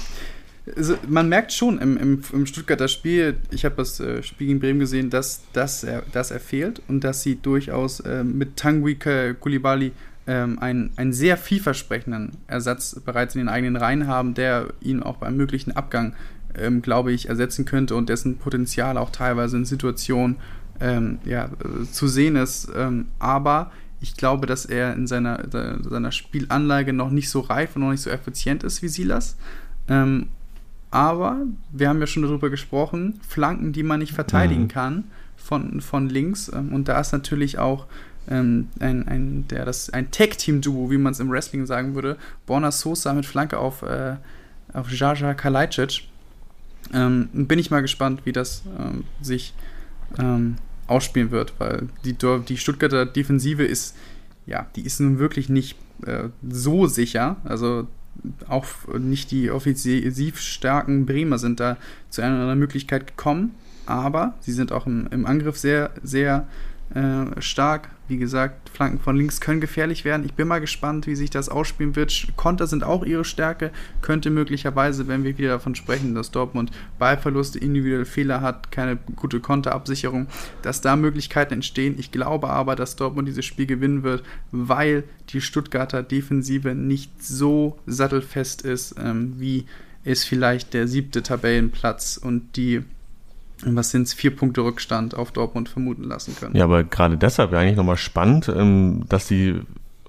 also man merkt schon im, im, im Stuttgarter Spiel, ich habe das äh, Spiel gegen Bremen gesehen, dass, dass, er, dass er fehlt und dass sie durchaus äh, mit Tanguy Kulibali ähm, einen, einen sehr vielversprechenden Ersatz bereits in den eigenen Reihen haben, der ihn auch beim möglichen Abgang, ähm, glaube ich, ersetzen könnte und dessen Potenzial auch teilweise in Situationen ähm, ja, äh, zu sehen ist. Ähm, aber ich glaube, dass er in seiner, seiner Spielanlage noch nicht so reif und noch nicht so effizient ist wie Silas. Ähm, aber wir haben ja schon darüber gesprochen, Flanken, die man nicht verteidigen mhm. kann von, von links. Ähm, und da ist natürlich auch ähm, ein, ein, der, das, ein Tag-Team-Duo, wie man es im Wrestling sagen würde. Borna Sosa mit Flanke auf, äh, auf Jaja Kalajdzic. Ähm, bin ich mal gespannt, wie das ähm, sich ähm, ausspielen wird, weil die, die Stuttgarter Defensive ist, ja, die ist nun wirklich nicht äh, so sicher. Also auch nicht die offensiv starken Bremer sind da zu einer Möglichkeit gekommen, aber sie sind auch im, im Angriff sehr, sehr äh, stark. Wie gesagt, Flanken von links können gefährlich werden. Ich bin mal gespannt, wie sich das ausspielen wird. Konter sind auch ihre Stärke. Könnte möglicherweise, wenn wir wieder davon sprechen, dass Dortmund Ballverluste, individuelle Fehler hat, keine gute Konterabsicherung, dass da Möglichkeiten entstehen. Ich glaube aber, dass Dortmund dieses Spiel gewinnen wird, weil die Stuttgarter Defensive nicht so sattelfest ist, ähm, wie es vielleicht der siebte Tabellenplatz und die was sind es, vier Punkte Rückstand auf Dortmund vermuten lassen können. Ja, aber gerade deshalb ja eigentlich nochmal spannend, ähm, dass die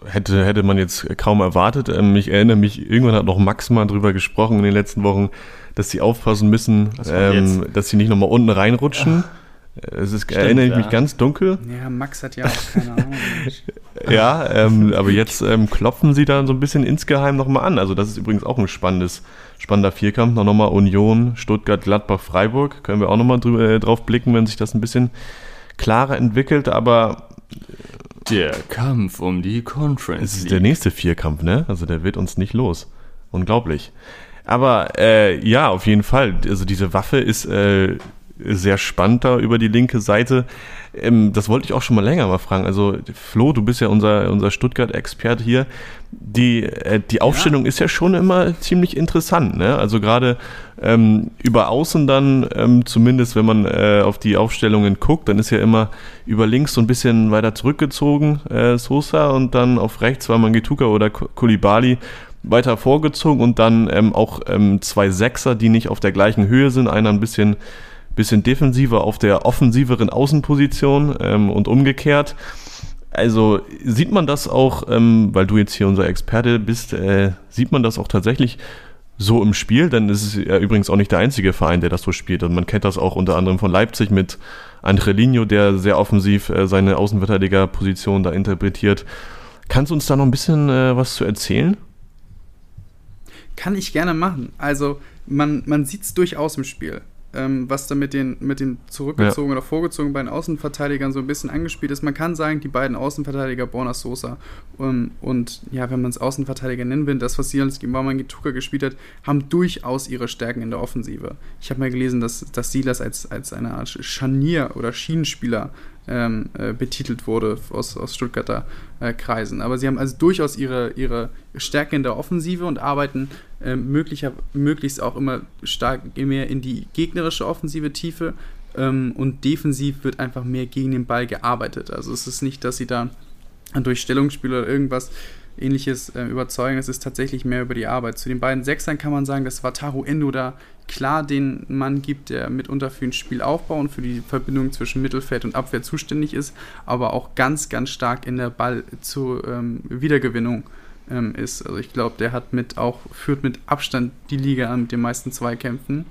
hätte, hätte man jetzt kaum erwartet. Ähm, ich erinnere mich, irgendwann hat noch Max mal drüber gesprochen in den letzten Wochen, dass sie aufpassen müssen, ähm, dass sie nicht nochmal unten reinrutschen. Ach. Es ist, Stimmt, erinnere ich ja. mich ganz dunkel. Ja, Max hat ja auch keine Ahnung. ja, ähm, aber jetzt ähm, klopfen sie dann so ein bisschen insgeheim nochmal an. Also das ist übrigens auch ein spannendes, spannender Vierkampf. Noch nochmal Union, Stuttgart, Gladbach, Freiburg. Können wir auch nochmal äh, drauf blicken, wenn sich das ein bisschen klarer entwickelt. Aber der Kampf um die Conference. Es ist der nächste Vierkampf, ne? Also der wird uns nicht los. Unglaublich. Aber äh, ja, auf jeden Fall. Also diese Waffe ist äh, sehr spannend da über die linke Seite. Ähm, das wollte ich auch schon mal länger mal fragen. Also Flo, du bist ja unser, unser Stuttgart-Experte hier. Die, äh, die Aufstellung ja. ist ja schon immer ziemlich interessant. Ne? Also gerade ähm, über Außen dann, ähm, zumindest wenn man äh, auf die Aufstellungen guckt, dann ist ja immer über links so ein bisschen weiter zurückgezogen äh, Sosa und dann auf rechts war Mangituka oder Kulibali weiter vorgezogen und dann ähm, auch ähm, zwei Sechser, die nicht auf der gleichen Höhe sind. Einer ein bisschen bisschen defensiver auf der offensiveren Außenposition ähm, und umgekehrt. Also sieht man das auch, ähm, weil du jetzt hier unser Experte bist, äh, sieht man das auch tatsächlich so im Spiel? Denn es ist ja übrigens auch nicht der einzige Verein, der das so spielt. Und man kennt das auch unter anderem von Leipzig mit Angelino, der sehr offensiv äh, seine Außenverteidigerposition da interpretiert. Kannst du uns da noch ein bisschen äh, was zu erzählen? Kann ich gerne machen. Also man, man sieht es durchaus im Spiel ähm, was da mit den, mit den zurückgezogenen ja. oder vorgezogenen beiden Außenverteidigern so ein bisschen angespielt ist. Man kann sagen, die beiden Außenverteidiger, Borna Sosa ähm, und ja, wenn man es Außenverteidiger nennen will, das, was Silas Gimbaman Gituka gespielt hat, haben durchaus ihre Stärken in der Offensive. Ich habe mal gelesen, dass, dass Silas als, als eine Art Scharnier- oder Schienenspieler ähm, äh, betitelt wurde aus, aus Stuttgarter äh, Kreisen. Aber sie haben also durchaus ihre, ihre Stärke in der Offensive und arbeiten äh, möglicher, möglichst auch immer stark mehr in die gegnerische offensive Tiefe. Ähm, und defensiv wird einfach mehr gegen den Ball gearbeitet. Also es ist nicht, dass sie da durch Stellungsspiel oder irgendwas ähnliches äh, überzeugen. Es ist tatsächlich mehr über die Arbeit. Zu den beiden Sechsern kann man sagen, dass Wataru Endo da klar den Mann gibt, der mitunter für den Spielaufbau und für die Verbindung zwischen Mittelfeld und Abwehr zuständig ist, aber auch ganz, ganz stark in der Ball zur ähm, Wiedergewinnung ähm, ist. Also ich glaube, der hat mit auch, führt mit Abstand die Liga an mit den meisten Zweikämpfen.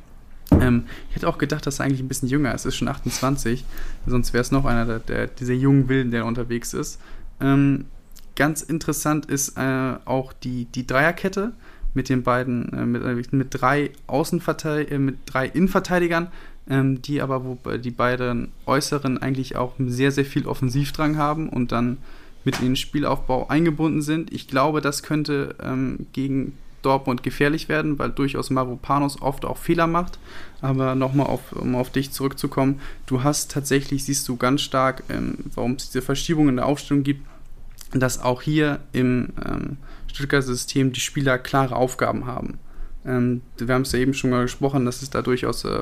Ähm, ich hätte auch gedacht, dass er eigentlich ein bisschen jünger ist. Ist schon 28, sonst wäre es noch einer der, der, dieser jungen Wilden, der unterwegs ist. Ähm, ganz interessant ist äh, auch die, die Dreierkette mit den beiden, äh, mit, äh, mit drei Außenverteidigern, äh, mit drei Innenverteidigern, ähm, die aber, wo die beiden Äußeren eigentlich auch sehr, sehr viel Offensivdrang haben und dann mit in den Spielaufbau eingebunden sind. Ich glaube, das könnte ähm, gegen Dortmund gefährlich werden, weil durchaus Mavropanos oft auch Fehler macht. Aber nochmal, auf, um auf dich zurückzukommen, du hast tatsächlich, siehst du ganz stark, ähm, warum es diese Verschiebung in der Aufstellung gibt, dass auch hier im ähm, Stuttgarter System die Spieler klare Aufgaben haben. Ähm, wir haben es ja eben schon mal gesprochen, dass es da durchaus, äh,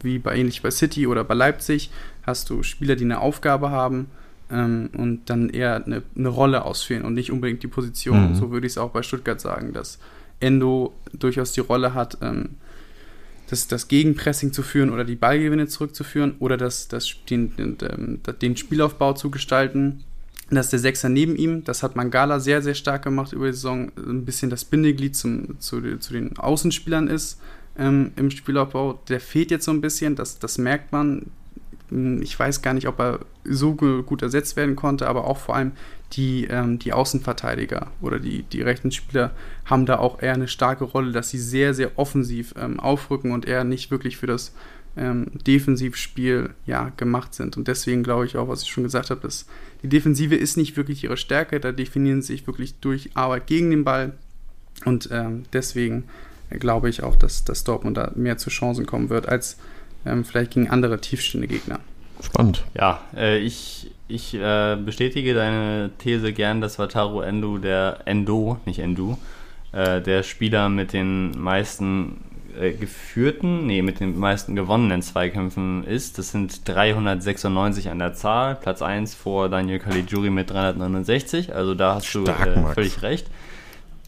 wie bei ähnlich bei City oder bei Leipzig, hast du Spieler, die eine Aufgabe haben ähm, und dann eher eine, eine, Rolle ausführen und nicht unbedingt die Position. Mhm. So würde ich es auch bei Stuttgart sagen, dass Endo durchaus die Rolle hat, ähm, das, das Gegenpressing zu führen oder die Ballgewinne zurückzuführen oder das, das, den, den, den Spielaufbau zu gestalten. Das ist der Sechser neben ihm. Das hat Mangala sehr, sehr stark gemacht über die Saison. Ein bisschen das Bindeglied zum, zu, zu den Außenspielern ist ähm, im Spielaufbau. Der fehlt jetzt so ein bisschen. Das, das merkt man. Hm, ich weiß gar nicht, ob er so gut ersetzt werden konnte, aber auch vor allem die, ähm, die Außenverteidiger oder die, die rechten Spieler haben da auch eher eine starke Rolle, dass sie sehr, sehr offensiv ähm, aufrücken und eher nicht wirklich für das ähm, Defensivspiel ja, gemacht sind. Und deswegen glaube ich auch, was ich schon gesagt habe, dass die Defensive ist nicht wirklich ihre Stärke, da definieren sie sich wirklich durch Arbeit gegen den Ball. Und ähm, deswegen glaube ich auch, dass, dass Dortmund da mehr zu Chancen kommen wird, als ähm, vielleicht gegen andere tiefstehende Gegner. Spannend. Ja, äh, ich, ich äh, bestätige deine These gern, dass Wataru Endo der Endo, nicht Endo, äh, der Spieler mit den meisten äh, geführten, nee, mit den meisten gewonnenen Zweikämpfen ist. Das sind 396 an der Zahl. Platz 1 vor Daniel Caligiuri mit 369. Also da hast Stark, du äh, völlig recht.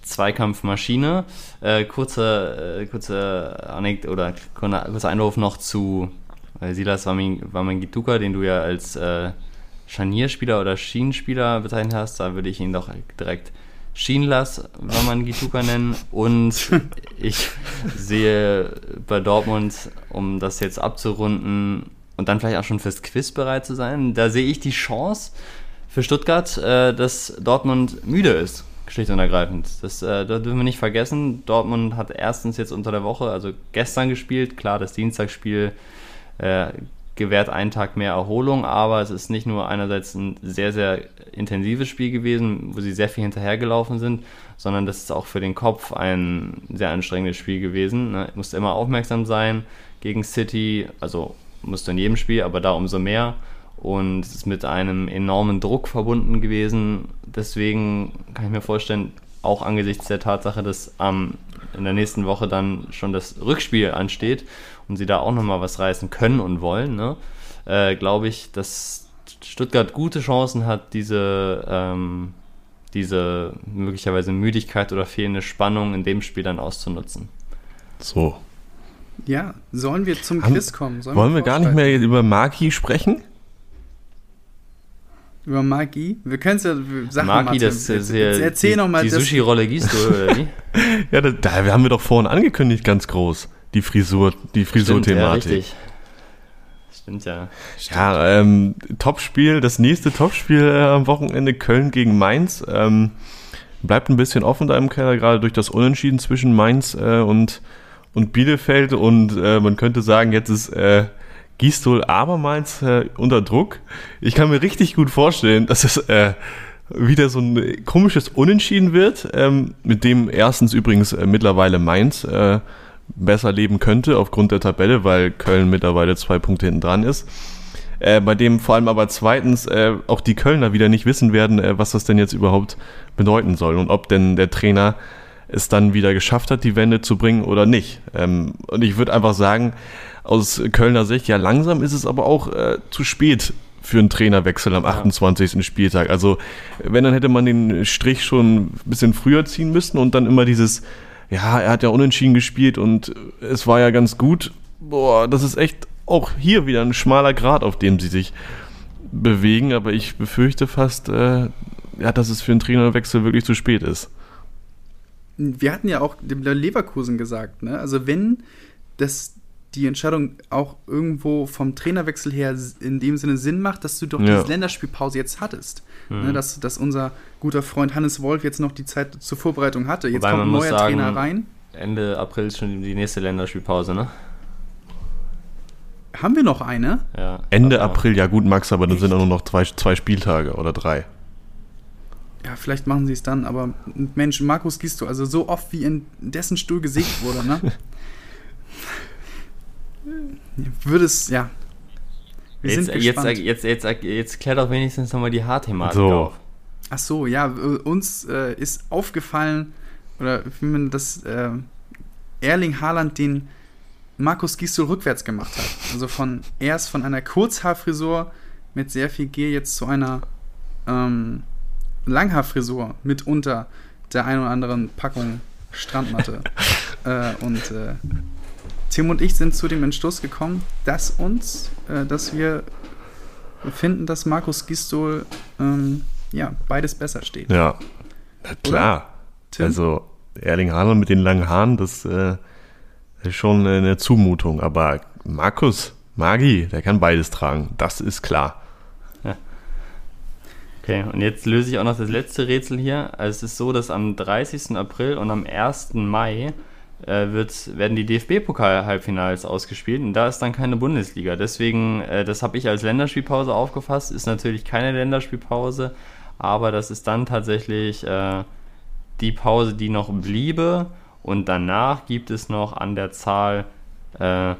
Zweikampfmaschine. Äh, kurze, äh, kurze Anekdote oder kurzer Einwurf noch zu äh, Silas Wamangituka, den du ja als äh, Scharnierspieler oder Schienenspieler bezeichnet hast. Da würde ich ihn doch direkt Schienlas Wamangituka nennen. Und ich sehe bei Dortmund, um das jetzt abzurunden und dann vielleicht auch schon fürs Quiz bereit zu sein, da sehe ich die Chance für Stuttgart, äh, dass Dortmund müde ist schlicht und ergreifend. Das, äh, das dürfen wir nicht vergessen. Dortmund hat erstens jetzt unter der Woche, also gestern gespielt. Klar, das Dienstagsspiel äh, gewährt einen Tag mehr Erholung, aber es ist nicht nur einerseits ein sehr, sehr intensives Spiel gewesen, wo sie sehr viel hinterhergelaufen sind, sondern das ist auch für den Kopf ein sehr anstrengendes Spiel gewesen. Ne? Musst immer aufmerksam sein gegen City, also musst du in jedem Spiel, aber da umso mehr und es ist mit einem enormen Druck verbunden gewesen. Deswegen kann ich mir vorstellen, auch angesichts der Tatsache, dass ähm, in der nächsten Woche dann schon das Rückspiel ansteht und sie da auch nochmal was reißen können und wollen, ne, äh, glaube ich, dass Stuttgart gute Chancen hat, diese, ähm, diese möglicherweise Müdigkeit oder fehlende Spannung in dem Spiel dann auszunutzen. So. Ja, sollen wir zum Quiz kommen? Sollen wollen wir, wir gar nicht mehr über Maki sprechen? Über Maki? Wir können es ja sagen. Maki, das ist ja erzähl die, noch mal die Sushi-Rolle gießt du, oder wie? ja, da, da haben wir doch vorhin angekündigt, ganz groß. Die Frisur, die Frisur-Thematik. Ja, richtig. Stimmt ja. Stimmt. Ja, ähm, Topspiel, das nächste Topspiel äh, am Wochenende Köln gegen Mainz. Ähm, bleibt ein bisschen offen da im Keller, gerade durch das Unentschieden zwischen Mainz äh, und, und Bielefeld. Und äh, man könnte sagen, jetzt ist äh, Gistol abermals äh, unter Druck. Ich kann mir richtig gut vorstellen, dass es äh, wieder so ein komisches Unentschieden wird, ähm, mit dem erstens übrigens äh, mittlerweile Mainz äh, besser leben könnte aufgrund der Tabelle, weil Köln mittlerweile zwei Punkte hinten dran ist. Äh, bei dem vor allem aber zweitens äh, auch die Kölner wieder nicht wissen werden, äh, was das denn jetzt überhaupt bedeuten soll und ob denn der Trainer es dann wieder geschafft hat, die Wende zu bringen oder nicht. Ähm, und ich würde einfach sagen, aus Kölner Sicht, ja, langsam ist es aber auch äh, zu spät für einen Trainerwechsel am 28. Ja. Spieltag. Also, wenn, dann hätte man den Strich schon ein bisschen früher ziehen müssen und dann immer dieses, ja, er hat ja unentschieden gespielt und es war ja ganz gut. Boah, das ist echt auch hier wieder ein schmaler Grad, auf dem sie sich bewegen, aber ich befürchte fast, äh, ja, dass es für einen Trainerwechsel wirklich zu spät ist. Wir hatten ja auch dem Leverkusen gesagt, ne? Also wenn das die Entscheidung auch irgendwo vom Trainerwechsel her in dem Sinne Sinn macht, dass du doch ja. diese Länderspielpause jetzt hattest. Mhm. Ne, dass, dass unser guter Freund Hannes Wolf jetzt noch die Zeit zur Vorbereitung hatte. Jetzt Wobei kommt ein neuer sagen, Trainer rein. Ende April ist schon die nächste Länderspielpause, ne? haben wir noch eine? Ja, Ende April, ja gut, Max, aber dann sind Echt? auch nur noch zwei, zwei Spieltage oder drei. Ja, vielleicht machen sie es dann, aber Mensch, Markus Gisto, also so oft wie in dessen Stuhl gesägt wurde, ne? Würde es, ja. Wir Jetzt, sind jetzt, gespannt. jetzt, jetzt, jetzt, jetzt klär doch wenigstens nochmal die Haarthematik So. auf. Ach so, ja, äh, uns äh, ist aufgefallen, oder wie man das, äh, Erling Haaland den Markus Gisdol rückwärts gemacht hat. Also von erst von einer Kurzhaarfrisur mit sehr viel Gel jetzt zu einer ähm, Langhaarfrisur mit unter der ein oder anderen Packung Strandmatte. äh, und äh, Tim und ich sind zu dem Entschluss gekommen, dass uns, äh, dass wir finden, dass Markus Gistol ähm, ja, beides besser steht. Ja, na klar. Also Erling Haaland mit den langen Haaren, das äh, ist schon eine Zumutung. Aber Markus, Magi, der kann beides tragen. Das ist klar. Okay, und jetzt löse ich auch noch das letzte Rätsel hier. Also es ist so, dass am 30. April und am 1. Mai äh, wird, werden die DFB-Pokal-Halbfinals ausgespielt und da ist dann keine Bundesliga. Deswegen, äh, das habe ich als Länderspielpause aufgefasst, ist natürlich keine Länderspielpause, aber das ist dann tatsächlich äh, die Pause, die noch bliebe und danach gibt es noch an der Zahl äh,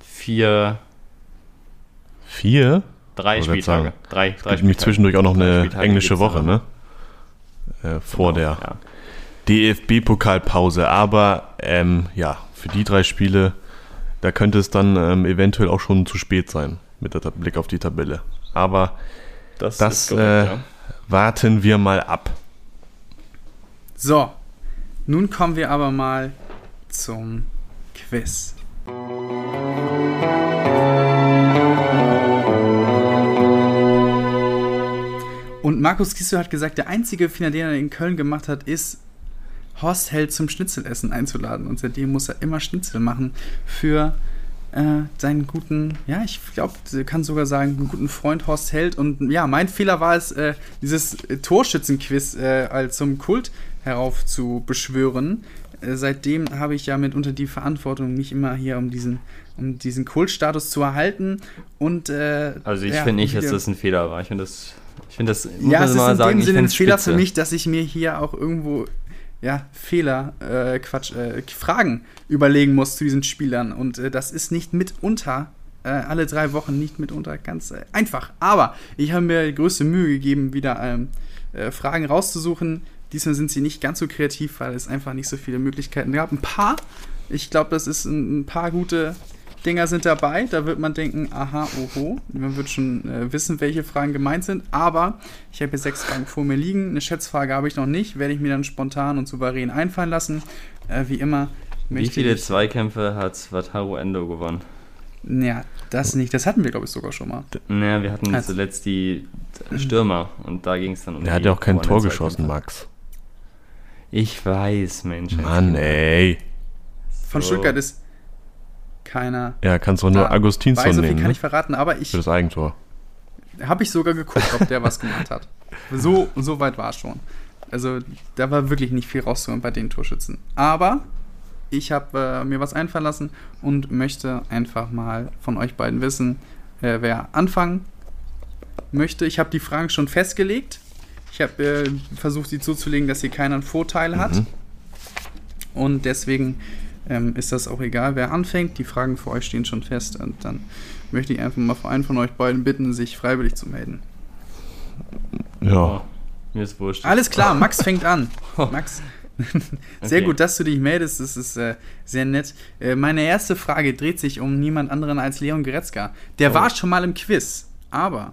vier, Vier? drei Spieltage. sagen. Drei, Es drei gibt nämlich zwischendurch auch noch Drei eine Spieltage englische Woche, ne? Äh, vor Genau, der ja. DFB-Pokalpause. Aber ähm, ja, für die drei Spiele, da könnte es dann ähm, eventuell auch schon zu spät sein mit Blick auf die Tabelle. Aber Das, Das, korrekt, äh, ja. warten wir mal ab. So, nun kommen wir aber mal zum Quiz. Und Markus Giesel hat gesagt, der einzige Fehler, den er in Köln gemacht hat, ist, Horst Held zum Schnitzelessen einzuladen. Und seitdem muss er immer Schnitzel machen für äh, seinen guten, ja, ich glaube, kann sogar sagen, einen guten Freund Horst Held. Und ja, mein Fehler war es, äh, dieses äh, Torschützenquiz äh, als zum Kult herauf zu beschwören. Äh, seitdem habe ich ja mitunter die Verantwortung, mich immer hier um diesen, um diesen Kultstatus zu erhalten. Und äh, Also ich ja, finde nicht, dass das ein Fehler war. Ich finde das, ich finde das, muss ja, man es ist mal in sagen, dem Sinne ein Fehler für mich, dass ich mir hier auch irgendwo ja, Fehler, äh, Quatsch, äh, Fragen überlegen muss zu diesen Spielern. Und äh, das ist nicht mitunter, äh, alle drei Wochen nicht mitunter ganz äh, einfach. Aber ich habe mir die größte Mühe gegeben, wieder ähm, äh, Fragen rauszusuchen. Diesmal sind sie nicht ganz so kreativ, weil es einfach nicht so viele Möglichkeiten gab. Ein paar, ich glaube, das ist ein, ein paar gute Dinger sind dabei. Da wird man denken, aha, oho. Man wird schon äh, wissen, welche Fragen gemeint sind. Aber ich habe hier sechs Fragen vor mir liegen. Eine Schätzfrage habe ich noch nicht. Werde ich mir dann spontan und souverän einfallen lassen. Äh, wie immer Wie viele ich. Zweikämpfe hat Wataru Endo gewonnen? Ja, das nicht. Das hatten wir, glaube ich, sogar schon mal. Naja, wir hatten Also- zuletzt die Stürmer und da ging es dann um Der hat ja auch kein Tor geschossen. Max. Ich weiß, Mensch. Mann, ey. Von So. Stuttgart ist keiner. Ja, kannst doch nur. Augustinsson viel nehmen, kann ne? ich verraten, aber ich Für das Eigentor. habe ich sogar geguckt, ob der was gemacht hat. So, so weit war es schon. Also da war wirklich nicht viel rauszuholen bei den Torschützen. Aber ich habe äh, mir was einfallen lassen und möchte einfach mal von euch beiden wissen, äh, wer anfangen möchte. Ich habe die Fragen schon festgelegt. Ich habe äh, versucht, sie zuzulegen, dass hier keiner einen Vorteil hat. Mhm. Und deswegen ähm, ist das auch egal, wer anfängt. Die Fragen für euch stehen schon fest. Und dann möchte ich einfach mal von einen von euch beiden bitten, sich freiwillig zu melden. Ja. Oh, mir ist wurscht. Alles klar, Max fängt an. Max, sehr Okay. gut, dass du dich meldest. Das ist äh, sehr nett. Äh, meine erste Frage dreht sich um niemand anderen als Leon Goretzka. Der Oh. war schon mal im Quiz, aber.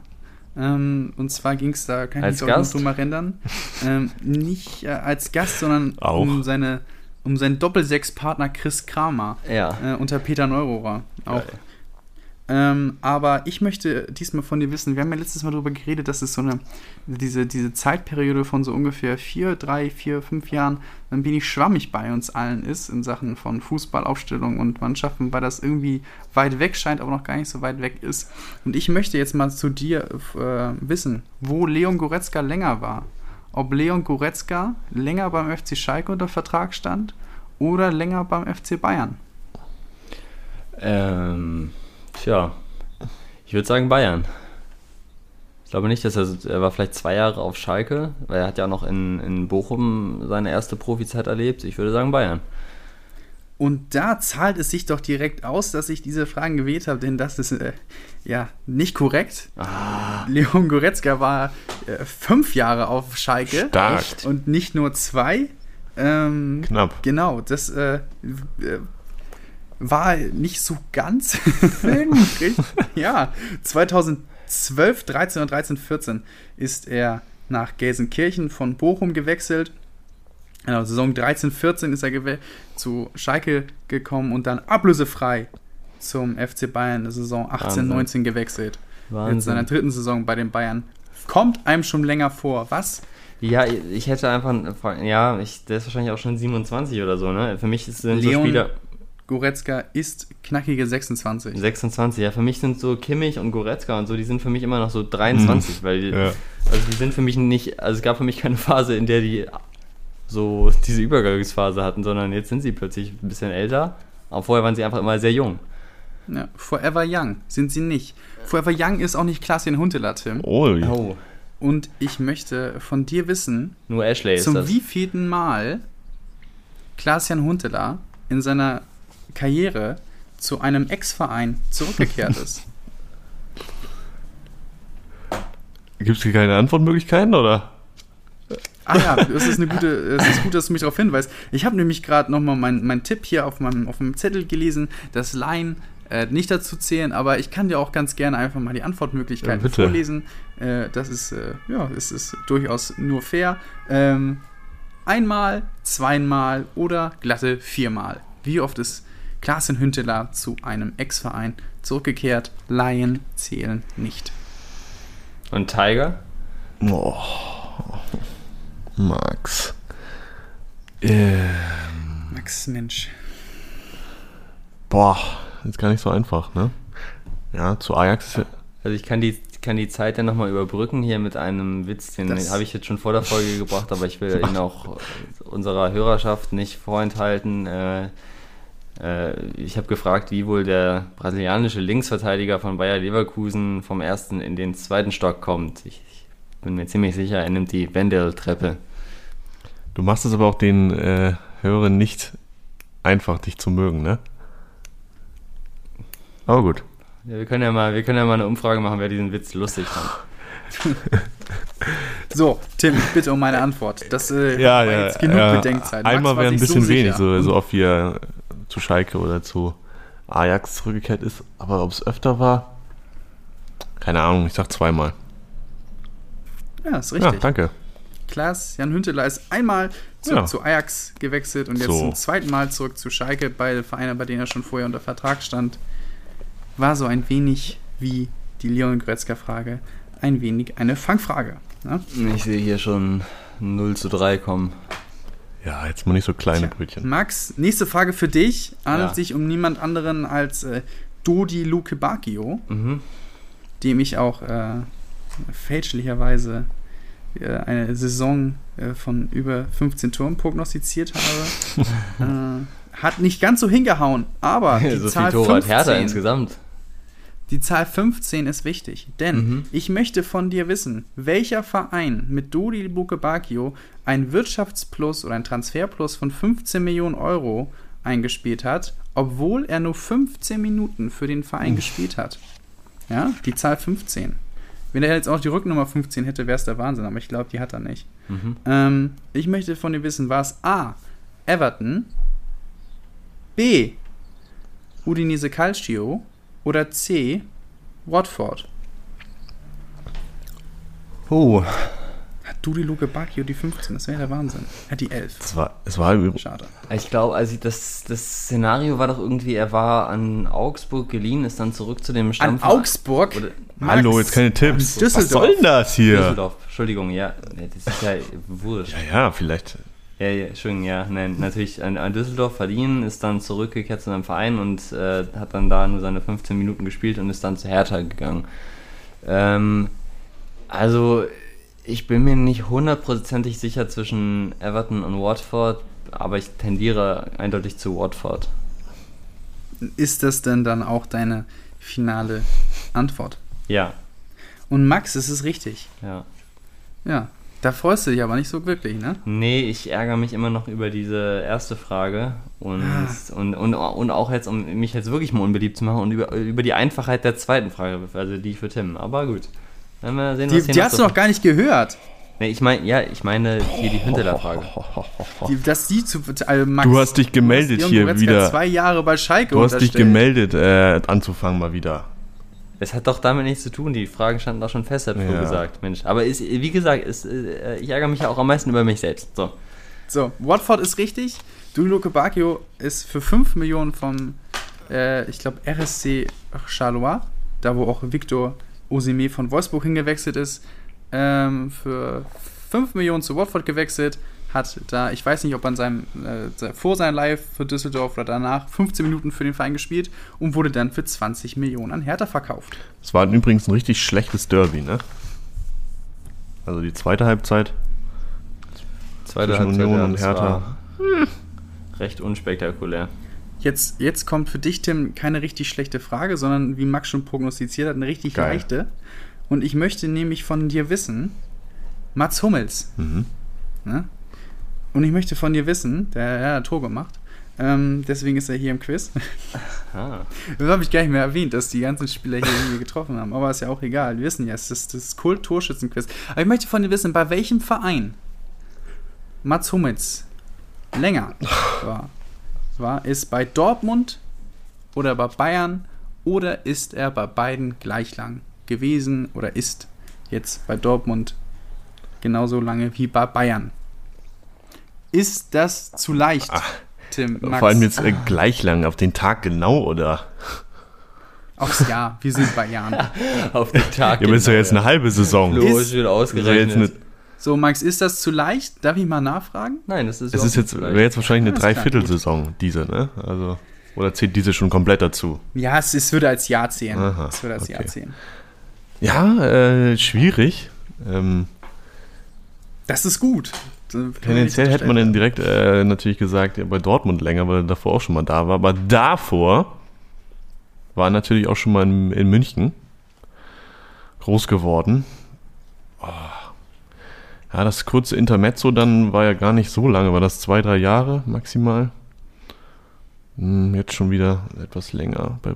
Ähm, und zwar ging es da, kann ich mich auch noch drüber erinnern, ähm, nicht äh, als Gast, sondern Auch. um seine um seinen Doppelsechs-Partner Chris Kramer Ja. äh, unter Peter Neurohrer. Auch ähm, aber ich möchte diesmal von dir wissen, wir haben ja letztes Mal darüber geredet, dass es so eine, diese, diese Zeitperiode von so ungefähr vier, drei, vier, fünf Jahren ein wenig schwammig bei uns allen ist in Sachen von Fußballaufstellung und Mannschaften, weil das irgendwie weit weg scheint, aber noch gar nicht so weit weg ist. Und ich möchte jetzt mal zu dir äh, wissen, wo Leon Goretzka länger war. Ob Leon Goretzka länger beim FC Schalke unter Vertrag stand oder länger beim FC Bayern. Ähm, Tja, ich würde sagen Bayern. Ich glaube nicht, dass er, er war vielleicht zwei Jahre auf Schalke, weil er hat ja noch in, in Bochum seine erste Profizeit erlebt. Ich würde sagen Bayern. Und da zahlt es sich doch direkt aus, dass ich diese Fragen gewählt habe, denn das ist äh, ja nicht korrekt. Ah, Leon Goretzka war äh, fünf Jahre auf Schalke Stark. Und nicht nur zwei. Ähm, Knapp. Genau, das äh, äh, war nicht so ganz. Richtig. ja, 2012, 13 und 13, 14 ist er nach Gelsenkirchen von Bochum gewechselt. Genau, Saison 13, 14 ist er zu Schalke gekommen und dann ablösefrei zum FC Bayern, Saison 18, Wahnsinn. 19 gewechselt. Wahnsinn. Mit seiner dritten Saison bei den Bayern. Kommt einem schon länger vor. Was? Ja, ich hätte einfach, ja, ich, der ist wahrscheinlich auch schon 27 oder so, ne? Für mich sind so Leon- Spieler Goretzka ist knackige 26. 26, ja, für mich sind so Kimmich und Goretzka und so, die sind für mich immer noch so 23, weil die, Ja. also die sind für mich nicht, also es gab für mich keine Phase, in der die so diese Übergangsphase hatten, sondern jetzt sind sie plötzlich ein bisschen älter, aber vorher waren sie einfach immer sehr jung. Ja, Forever Young sind sie nicht. Forever Young ist auch nicht Klaas-Jan Huntelaar, Tim. Oh, Oh, Und ich möchte von dir wissen, nur Ashley ist zum das. wievielten Mal Klaas-Jan Huntelaar in seiner Karriere zu einem Ex-Verein zurückgekehrt ist. gibt es hier keine Antwortmöglichkeiten, oder? Ah ja, das ist eine gute, es ist gut, dass du mich darauf hinweist. Ich habe nämlich gerade nochmal meinen mein Tipp hier auf meinem, auf meinem Zettel gelesen, dass Laien äh, nicht dazu zählen, aber ich kann dir auch ganz gerne einfach mal die Antwortmöglichkeiten Ja, bitte. vorlesen. Äh, das ist, äh, ja, es ist durchaus nur fair. Ähm, einmal, zweimal oder glatte viermal. Wie oft ist Klaas Hünteler zu einem Ex-Verein zurückgekehrt? Laien zählen nicht. Und Tiger? Oh. Max. Äh, Max Mensch. boah, ist gar nicht so einfach, ne? Ja, zu Ajax. Also ich kann die, kann die Zeit ja nochmal überbrücken hier mit einem Witz, den habe ich jetzt schon vor der Folge gebracht, aber ich will ihn auch unserer Hörerschaft nicht vorenthalten. Äh, äh, ich habe gefragt, wie wohl der brasilianische Linksverteidiger von Bayer Leverkusen vom ersten in den zweiten Stock kommt. Ich, ich bin mir ziemlich sicher, er nimmt die Wendel-Treppe. Du machst es aber auch den äh, Hörern nicht einfach, dich zu mögen, ne? Aber gut. Ja, wir, können ja mal, wir können ja mal eine Umfrage machen, wer diesen Witz lustig fand. So, Tim, ich bitte um meine Antwort. Das äh, Ja, war ja. jetzt genug ja. Bedenkzeit. Max Einmal wäre ein bisschen so wenig, so, so oft wie er zu Schalke oder zu Ajax zurückgekehrt ist. Aber ob es öfter war, keine Ahnung, ich sag zweimal. Ja, ist Ja, richtig. danke. Klaas Jan Hünteler ist einmal zurück Ja. zu Ajax gewechselt und jetzt So. zum zweiten Mal zurück zu Schalke. Beide Vereine, bei denen er schon vorher unter Vertrag stand. War so ein wenig wie die Leon Goretzka-Frage. Ein wenig eine Fangfrage. Ne? Ich sehe hier schon 0 zu 3 kommen. Ja, jetzt mal nicht so kleine Tja, Brötchen. Max, nächste Frage für dich. Handelt Ja. sich um niemand anderen als äh, Dodi Luke Bacchio. Mhm. dem ich auch äh, fälschlicherweise äh, eine Saison äh, von über 15 Toren prognostiziert habe. äh, hat nicht ganz so hingehauen, aber die so viel Zahl Tore hat Hertha 15, insgesamt. die Zahl 15 ist wichtig, denn Mhm. ich möchte von dir wissen, welcher Verein mit Dodi Buke Bacchio ein Wirtschaftsplus oder ein Transferplus von 15 Millionen Euro eingespielt hat, obwohl er nur 15 Minuten für den Verein gespielt hat. Ja, die Zahl 15. Wenn er jetzt auch die Rücknummer 15 hätte, wäre es der Wahnsinn, aber ich glaube, die hat er nicht. Mhm. Ähm, ich möchte von dir wissen, war es A. Everton, B. Udinese Calcio oder C. Watford? Oh, Dudi Luke Bacchio die 15? Das wäre der Wahnsinn. Er hat die 11. Es war, es war übrigens. Schade. ich glaube, also das, das Szenario war doch irgendwie, er war an Augsburg geliehen, ist dann zurück zu dem An Stammverein. Augsburg? Oder- Max, Hallo, jetzt keine Tipps. Düsseldorf. Was soll denn das hier? Düsseldorf, Entschuldigung, ja, das ist ja wurscht. Ja, ja, vielleicht. Ja, ja, Entschuldigung, ja, nein, natürlich an, an Düsseldorf verliehen, ist dann zurückgekehrt zu seinem Verein und äh, hat dann da nur seine 15 Minuten gespielt und ist dann zu Hertha gegangen. Ähm, also, ich bin mir nicht hundertprozentig sicher zwischen Everton und Watford, aber ich tendiere eindeutig zu Watford. Ist das denn dann auch deine finale Antwort. Ja, Und Max, es ist richtig. ja. Ja. Da freust du dich aber nicht so wirklich, ne? Nee, ich ärgere mich immer noch über diese erste Frage und, Ah. und, und, und auch jetzt, um mich jetzt wirklich mal unbeliebt zu machen und über, über die Einfachheit der zweiten Frage, also die für Tim. Aber gut. Werden wir sehen, Die, was die hast du noch gar nicht gehört. Nee, ich meine, ja, ich meine hier die Hinterler-Frage. Die, dass die zu. Also Max, Du hast dich gemeldet hast hier wieder. zwei Jahre bei Schalke Du hast dich gemeldet, äh, anzufangen mal wieder. Es hat doch damit nichts zu tun, die Fragen standen doch schon fest, hat Ja. gesagt. Mensch, aber ist, wie gesagt, ist, äh, ich ärgere mich ja auch am meisten über mich selbst. So. So, Watford ist richtig. Duilo Bacchio ist für 5 Millionen vom, äh, ich glaube, RSC Charleroi, da wo auch Victor Osimé von Wolfsburg hingewechselt ist, ähm, für 5 Millionen zu Watford gewechselt. Hat da, ich weiß nicht, ob an seinem, äh, vor seinem Live für Düsseldorf oder danach 15 Minuten für den Verein gespielt und wurde dann für 20 Millionen an Hertha verkauft. Es war übrigens ein richtig schlechtes Derby, ne? Also die zweite Halbzeit. Zweite Zwischen Union ja, und Hertha. war Recht unspektakulär. Jetzt, jetzt kommt für dich, Tim, keine richtig schlechte Frage, sondern wie Max schon prognostiziert hat, eine richtig Geil. leichte. Und ich möchte nämlich von dir wissen, Mats Hummels, Mhm. ne? Und ich möchte von dir wissen, der, der hat Tor gemacht, ähm, deswegen ist er hier im Quiz. Ah. Das habe ich gar nicht mehr erwähnt, dass die ganzen Spieler hier irgendwie getroffen haben, aber ist ja auch egal. Wir wissen ja, es ist das Kult-Torschützenquiz. Aber ich möchte von dir wissen, bei welchem Verein Mats Hummels länger war. War es bei Dortmund oder bei Bayern oder ist er bei beiden gleich lang gewesen oder ist jetzt bei Dortmund genauso lange wie bei Bayern? Ist das zu leicht, Tim? Max? Vor allem jetzt äh, gleich lang, auf den Tag genau, oder? Aufs Jahr. Wir sind bei Jahren. Auf den Tag. Ja, aber ist ja genau, jetzt eine halbe Saison. Flo Ist- ist schon ausgerechnet. So, Max, ist das zu leicht? Darf ich mal nachfragen? Nein, das ist es ist jetzt, wäre jetzt wahrscheinlich eine klar, Dreiviertelsaison, diese, ne? Also, oder zählt diese schon komplett dazu? Ja, es, es würde als Jahr zählen. Aha, es würde als Jahr okay. zählen. Ja, äh, schwierig. Ähm, Das ist gut. Tendenziell hätte man dann direkt äh, natürlich gesagt, ja, bei Dortmund länger, weil er davor auch schon mal da war. Aber davor war er natürlich auch schon mal in, in München groß geworden. Oh. Ja, das kurze Intermezzo dann war ja gar nicht so lange, war das zwei, drei Jahre maximal. Hm, Jetzt schon wieder etwas länger. Bei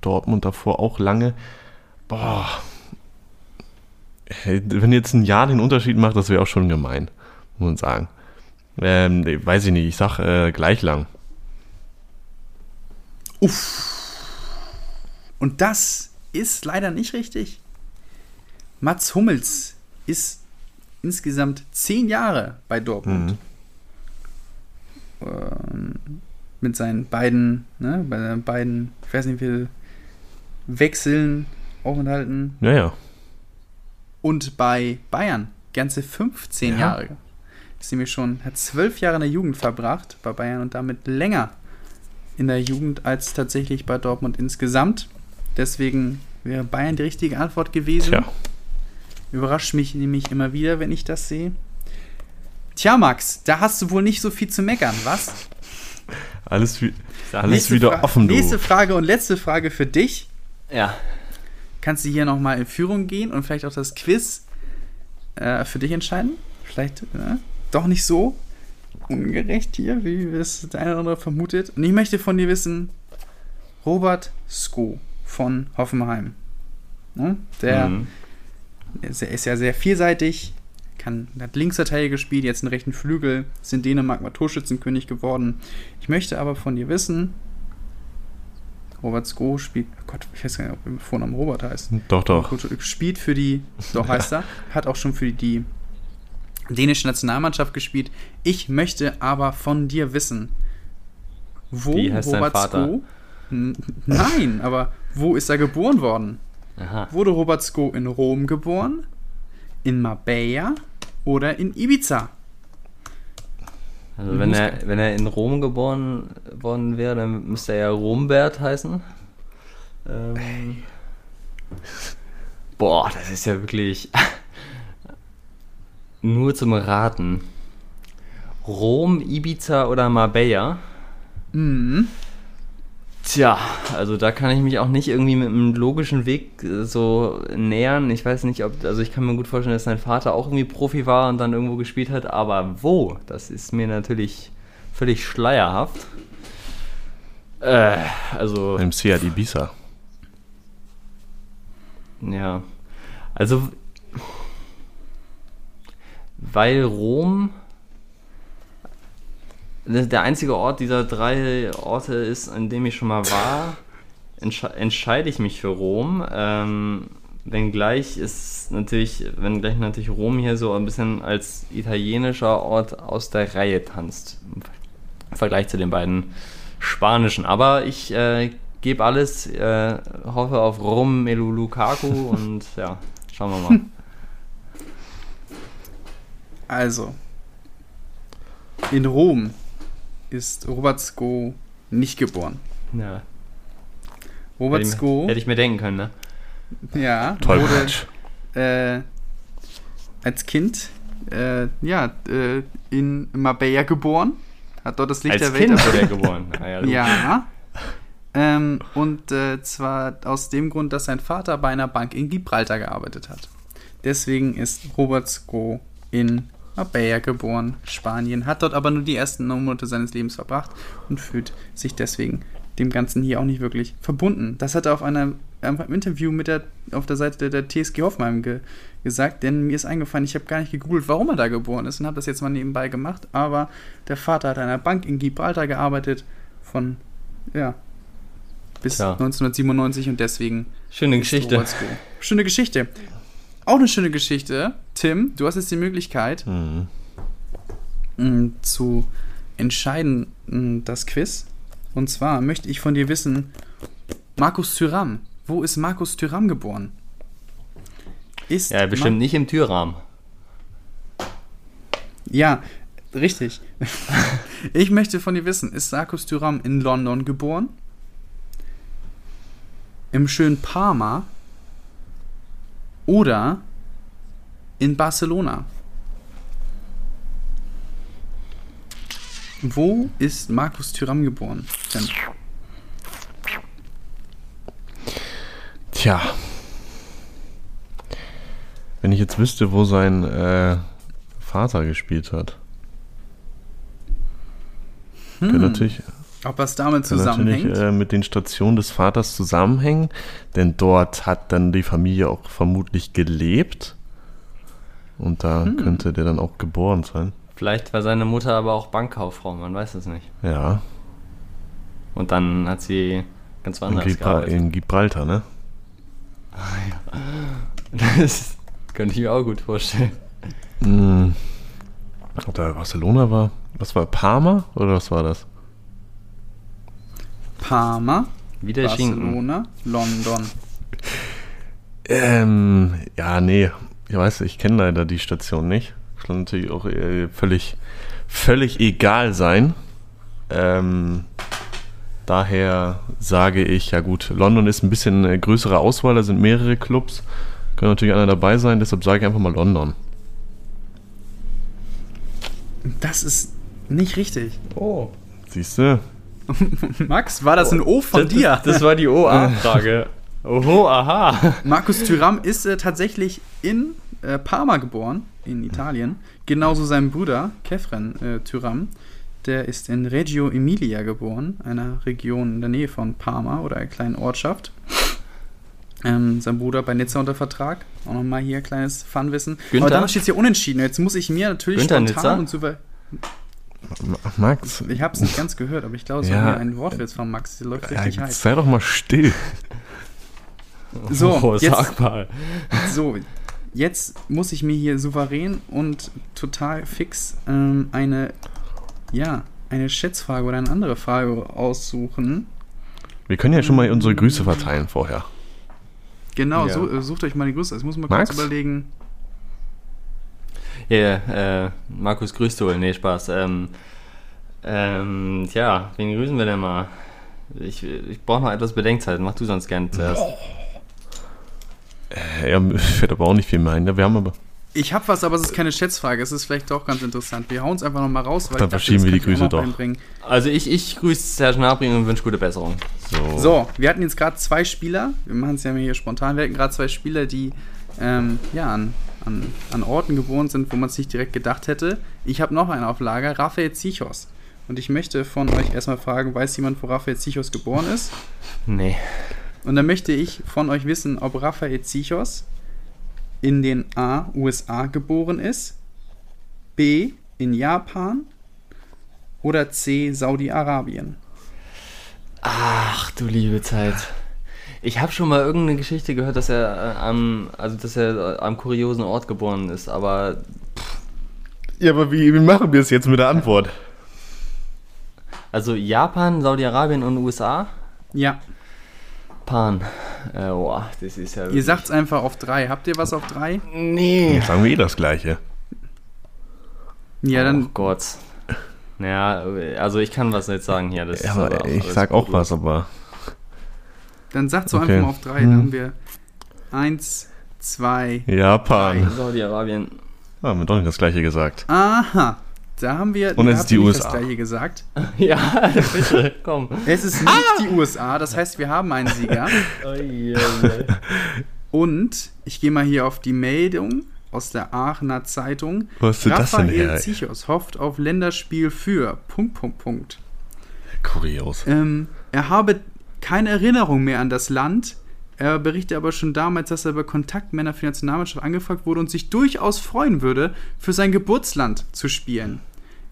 Dortmund davor auch lange. Boah. Wenn jetzt ein Jahr den Unterschied macht, das wäre auch schon gemein, muss man sagen. Ähm, weiß ich nicht, ich sag äh, gleich lang. Und das ist leider nicht richtig. Mats Hummels ist insgesamt zehn Jahre bei Dortmund. Mhm. Ähm, mit seinen beiden, ne, bei seinen beiden, ich weiß nicht wie viel Wechseln aufenthalten. Ja, ja. Und bei Bayern ganze 15 Ja. Jahre. Ist nämlich schon, hat zwölf Jahre in der Jugend verbracht bei Bayern und damit länger in der Jugend als tatsächlich bei Dortmund insgesamt. Deswegen wäre Bayern die richtige Antwort gewesen. Tja. Überrascht mich nämlich immer wieder, wenn ich das sehe. Tja, Max, da hast du wohl nicht so viel zu meckern, was? Alles, wie, alles Nächste wieder Fra- offen, du. Nächste Frage und letzte Frage für dich. Ja. Kannst du hier nochmal in Führung gehen und vielleicht auch das Quiz äh, für dich entscheiden? Vielleicht äh, doch nicht so ungerecht hier, wie es der eine oder andere vermutet. Und ich möchte von dir wissen, Robert Sko von Hoffenheim. Ne? Der Mhm. Ist, er ist ja sehr vielseitig, kann, hat Linksverteidiger gespielt, jetzt einen rechten Flügel, ist in Dänemark mal Torschützenkönig geworden. Ich möchte aber von dir wissen, Robert Sko spielt, oh Gott, ich weiß gar nicht, ob er Vornamen Robert heißt. Doch, doch. Spielt für die, doch heißt er, hat auch schon für die dänische Nationalmannschaft gespielt. Ich möchte aber von dir wissen, wo Robert? Sko. Nein, aber wo ist er geboren worden? Aha. Wurde Robert Sko in Rom geboren, in Marbella oder in Ibiza? Also wenn er, wenn er in Rom geboren worden wäre, dann müsste er ja Rombert heißen. Ähm, boah, das ist ja wirklich nur zum Raten. Rom, Ibiza oder Marbella? Mhm. Tja, also da kann ich mich auch nicht irgendwie mit einem logischen Weg äh, so nähern. Ich weiß nicht, ob, also ich kann mir gut vorstellen, dass sein Vater auch irgendwie Profi war und dann irgendwo gespielt hat, aber wo? Das ist mir natürlich völlig schleierhaft. Äh, also. Im Seat Ibiza. Ja. Also. Weil Rom der einzige Ort dieser drei Orte ist, an dem ich schon mal war, entsche entscheide ich mich für Rom. Ähm, wenngleich ist natürlich, wenngleich natürlich Rom hier so ein bisschen als italienischer Ort aus der Reihe tanzt. Im Vergleich zu den beiden spanischen. Aber ich äh, gebe alles, äh, hoffe auf Rom Melu Lukaku und ja, schauen wir mal. Also, in Rom ist Robert Sko nicht geboren. Ja. Robert hätte ich, Sko, mir, hätte ich mir denken können, ne? ja, Toll, wurde äh, als Kind äh, ja, äh, in Marbella geboren, hat dort das Licht Als der Welt Kind wurde er geboren. Ah, ja, Ja. Ähm, und äh, zwar aus dem Grund, dass sein Vater bei einer Bank in Gibraltar gearbeitet hat. Deswegen ist Robert Sko in Marbella geboren, Spanien, hat dort aber nur die ersten neun Monate seines Lebens verbracht und fühlt sich deswegen dem Ganzen hier auch nicht wirklich verbunden. Das hat er auf einer, einem Interview mit der, auf der Seite der, der TSG Hoffenheim ge, gesagt, denn mir ist eingefallen, ich habe gar nicht gegoogelt, warum er da geboren ist und habe das jetzt mal nebenbei gemacht, aber der Vater hat an einer Bank in Gibraltar gearbeitet von, ja, bis Tja. 1997 und deswegen Schöne Geschichte. Schöne Geschichte. Auch eine schöne Geschichte. Tim, du hast jetzt die Möglichkeit Mhm. mh, zu entscheiden, mh, das Quiz. Und zwar möchte ich von dir wissen, Markus Thüram. Wo ist Markus Thüram geboren? Ist Ja, bestimmt nicht im Türrahmen. Ja, richtig. ich möchte von dir wissen, ist Markus Thüram in London geboren? Im schönen Parma? Oder in Barcelona? Wo ist Markus Thüram geboren? Tim? Tja. Wenn ich jetzt wüsste, wo sein äh, Vater gespielt hat. Könnte natürlich, Ob das damit könnte natürlich zusammenhängt? äh, mit den Stationen des Vaters zusammenhängen, denn dort hat dann die Familie auch vermutlich gelebt. Und da Hm. könnte der dann auch geboren sein. Vielleicht war seine Mutter aber auch Bankkauffrau, man weiß es nicht. Ja, Und dann hat sie ganz in, woanders Gibra gearbeitet. in Gibraltar, ne? Das könnte ich mir auch gut vorstellen. Hm. Ob da Barcelona war? Was war Parma oder was war das? Parma, Wieder Schinken. Barcelona, London. Ähm, ja, nee. Ich weiß, ich kenne leider die Station nicht. Kann natürlich auch äh, völlig, völlig egal sein. Ähm, daher sage ich, ja gut, London ist ein bisschen äh, größere Auswahl, da sind mehrere Clubs. Kann natürlich einer dabei sein, deshalb sage ich einfach mal London. Das ist nicht richtig. Oh. Siehst du? Max, war das ein O von das, dir? Das, das war die OA-Frage. Oho, aha. Markus Thüram ist äh, tatsächlich in äh, Parma geboren, in Italien. Genauso sein Bruder, Kefren äh, Thüram. Der ist in Reggio Emilia geboren, einer Region in der Nähe von Parma oder einer kleinen Ortschaft. Ähm, sein Bruder bei Nizza unter Vertrag. Auch nochmal hier kleines Funwissen. Günther? Aber damit steht es hier unentschieden. Jetzt muss ich mir natürlich Günther spontan Nizza? und super. Ma- Max, Ich habe es nicht ganz gehört, aber ich glaube, es Ja. war hier ein Wortwitz von Max. Der läuft ja, richtig heiß. sei doch mal still. So, oh, jetzt- sag mal. So, jetzt muss ich mir hier souverän und total fix ähm, eine, ja, eine Schätzfrage oder eine andere Frage aussuchen. Wir können ja schon mal unsere Grüße verteilen vorher. Genau, Ja. so, äh, sucht euch mal die Größe. Jetzt muss man Max? kurz überlegen. Ja, yeah, äh, Markus grüßt du. Nee, Spaß. Ähm, ähm, tja, wen grüßen wir denn mal? Ich, ich brauche noch etwas Bedenkzeit. Mach du sonst gern zuerst. Äh, Ja, mir fällt aber auch nicht viel mehr ein. Ja, wir haben aber. Ich habe was, aber es ist keine Schätzfrage. Es ist vielleicht doch ganz interessant. Wir hauen es einfach nochmal raus. Dann ich dachte, verschieben wir die Grüße doch. einbringen. Also ich, ich grüße Serge Gnabry und wünsche gute Besserung. So. So, wir hatten jetzt gerade zwei Spieler. Wir machen es ja mal hier spontan. Wir hatten gerade zwei Spieler, die ähm, ja, an, an, an Orten geboren sind, wo man es nicht direkt gedacht hätte. Ich habe noch einen auf Lager, Raphael Zichos. Und ich möchte von euch erstmal fragen, weiß jemand, wo Raphael Zichos geboren ist? Nee. Und dann möchte ich von euch wissen, ob Raphael Zichos in den A, USA geboren ist, B, in Japan oder C, Saudi-Arabien. Ach du liebe Zeit. Ich habe schon mal irgendeine Geschichte gehört, dass er äh, am, also dass er äh, am kuriosen Ort geboren ist, aber Ja, aber wie, wie machen wir es jetzt mit der Antwort? also Japan, Saudi-Arabien und USA? Ja, Pan. Äh, boah, das ist ja. ihr sagt's einfach auf drei. Habt ihr was auf drei? Nee. Jetzt sagen wir eh das Gleiche. Ja, oh dann Gott. Naja, also ich kann was jetzt sagen hier. Das Ja, ist aber ich sag auch gut. was, aber. Dann sagt so Okay. einfach mal auf drei. Hm. Dann haben wir eins, zwei. Japan. Saudi-Arabien. Ah, haben wir doch nicht das Gleiche gesagt. Aha. Da haben wir. Und es ist die USA. das gleiche gesagt. Ja, bitte, komm. Es ist nicht die USA. Das heißt, wir haben einen Sieger. Und ich gehe mal hier auf die Meldung aus der Aachener Zeitung. Wo hast du das denn Raphael her? Zichos hofft auf Länderspiel für. Punkt, Punkt, Punkt. Kurios. Ähm, er habe keine Erinnerung mehr an das Land. Er berichtet aber schon damals, dass er über Kontaktmänner für die Nationalmannschaft angefragt wurde und sich durchaus freuen würde, für sein Geburtsland zu spielen.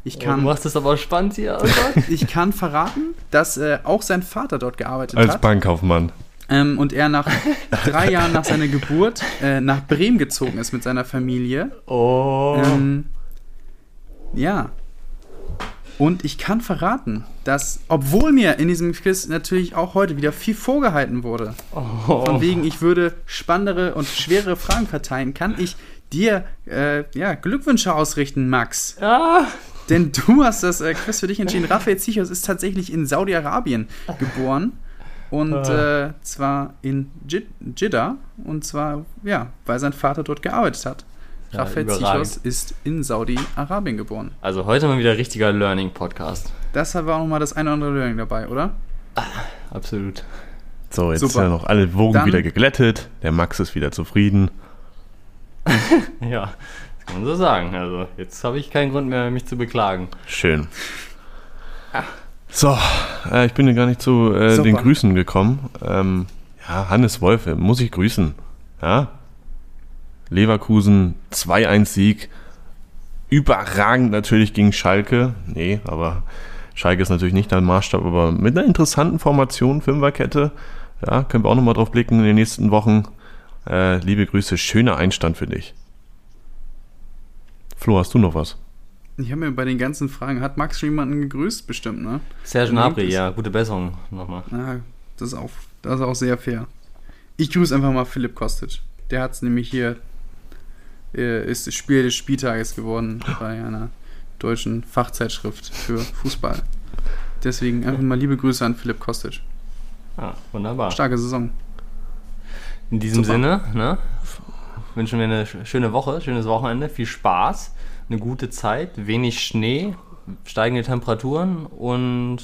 Ich Oh, du kann, machst das aber spannend hier, oh Gott. ich kann verraten, dass äh, auch sein Vater dort gearbeitet Als hat. Bankkaufmann. Ähm, und er nach drei Jahren nach seiner Geburt äh, nach Bremen gezogen ist mit seiner Familie. Oh. Ähm, ja. Und ich kann verraten, dass, obwohl mir in diesem Quiz natürlich auch heute wieder viel vorgehalten wurde, oh. von wegen, ich würde spannendere und schwerere Fragen verteilen, kann ich dir äh, ja, Glückwünsche ausrichten, Max. Ja. Denn du hast das äh, Quiz für dich entschieden. Raphael Zichos ist tatsächlich in Saudi-Arabien geboren. Und Ah. äh, zwar in Jid Jeddah. Und zwar, ja, weil sein Vater dort gearbeitet hat. Ja, Raphael überragend. Zichos ist in Saudi-Arabien geboren. Also heute mal wieder richtiger Learning-Podcast. Das war auch nochmal das eine oder andere Learning dabei, oder? Absolut. So, jetzt Super. sind ja noch alle Wogen Dann- wieder geglättet. Der Max ist wieder zufrieden. Ja, das kann man so sagen. Also jetzt habe ich keinen Grund mehr, mich zu beklagen. Schön. So, äh, ich bin ja gar nicht zu äh, den Grüßen gekommen. Ähm, ja, Hannes Wolfe, muss ich grüßen. Ja? Leverkusen 2-1-Sieg. Überragend natürlich gegen Schalke. Nee, aber Schalke ist natürlich nicht dein Maßstab, aber mit einer interessanten Formation, Fünferkette. Ja, können wir auch nochmal drauf blicken in den nächsten Wochen. Äh, liebe Grüße, schöner Einstand für dich. Flo, hast du noch was? Ich habe mir bei den ganzen Fragen, hat Max schon jemanden gegrüßt? Bestimmt, ne? Serge Gnabry, es- ja, gute Besserung nochmal. Ja, das ist auch, das ist auch sehr fair. Ich grüße einfach mal Philipp Kostic. Der hat es nämlich hier, ist das Spiel des Spieltages geworden bei einer deutschen Fachzeitschrift für Fußball. Deswegen einfach mal liebe Grüße an Philipp Kostic. Ah, wunderbar. Starke Saison. In diesem Super. Sinne, ne, wünschen wir eine sch- schöne Woche, schönes Wochenende, viel Spaß, eine gute Zeit, wenig Schnee, steigende Temperaturen und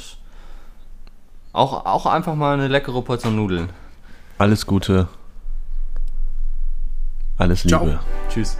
auch, auch einfach mal eine leckere Portion Nudeln. Alles Gute. Alles Ciao. Liebe. Tschüss.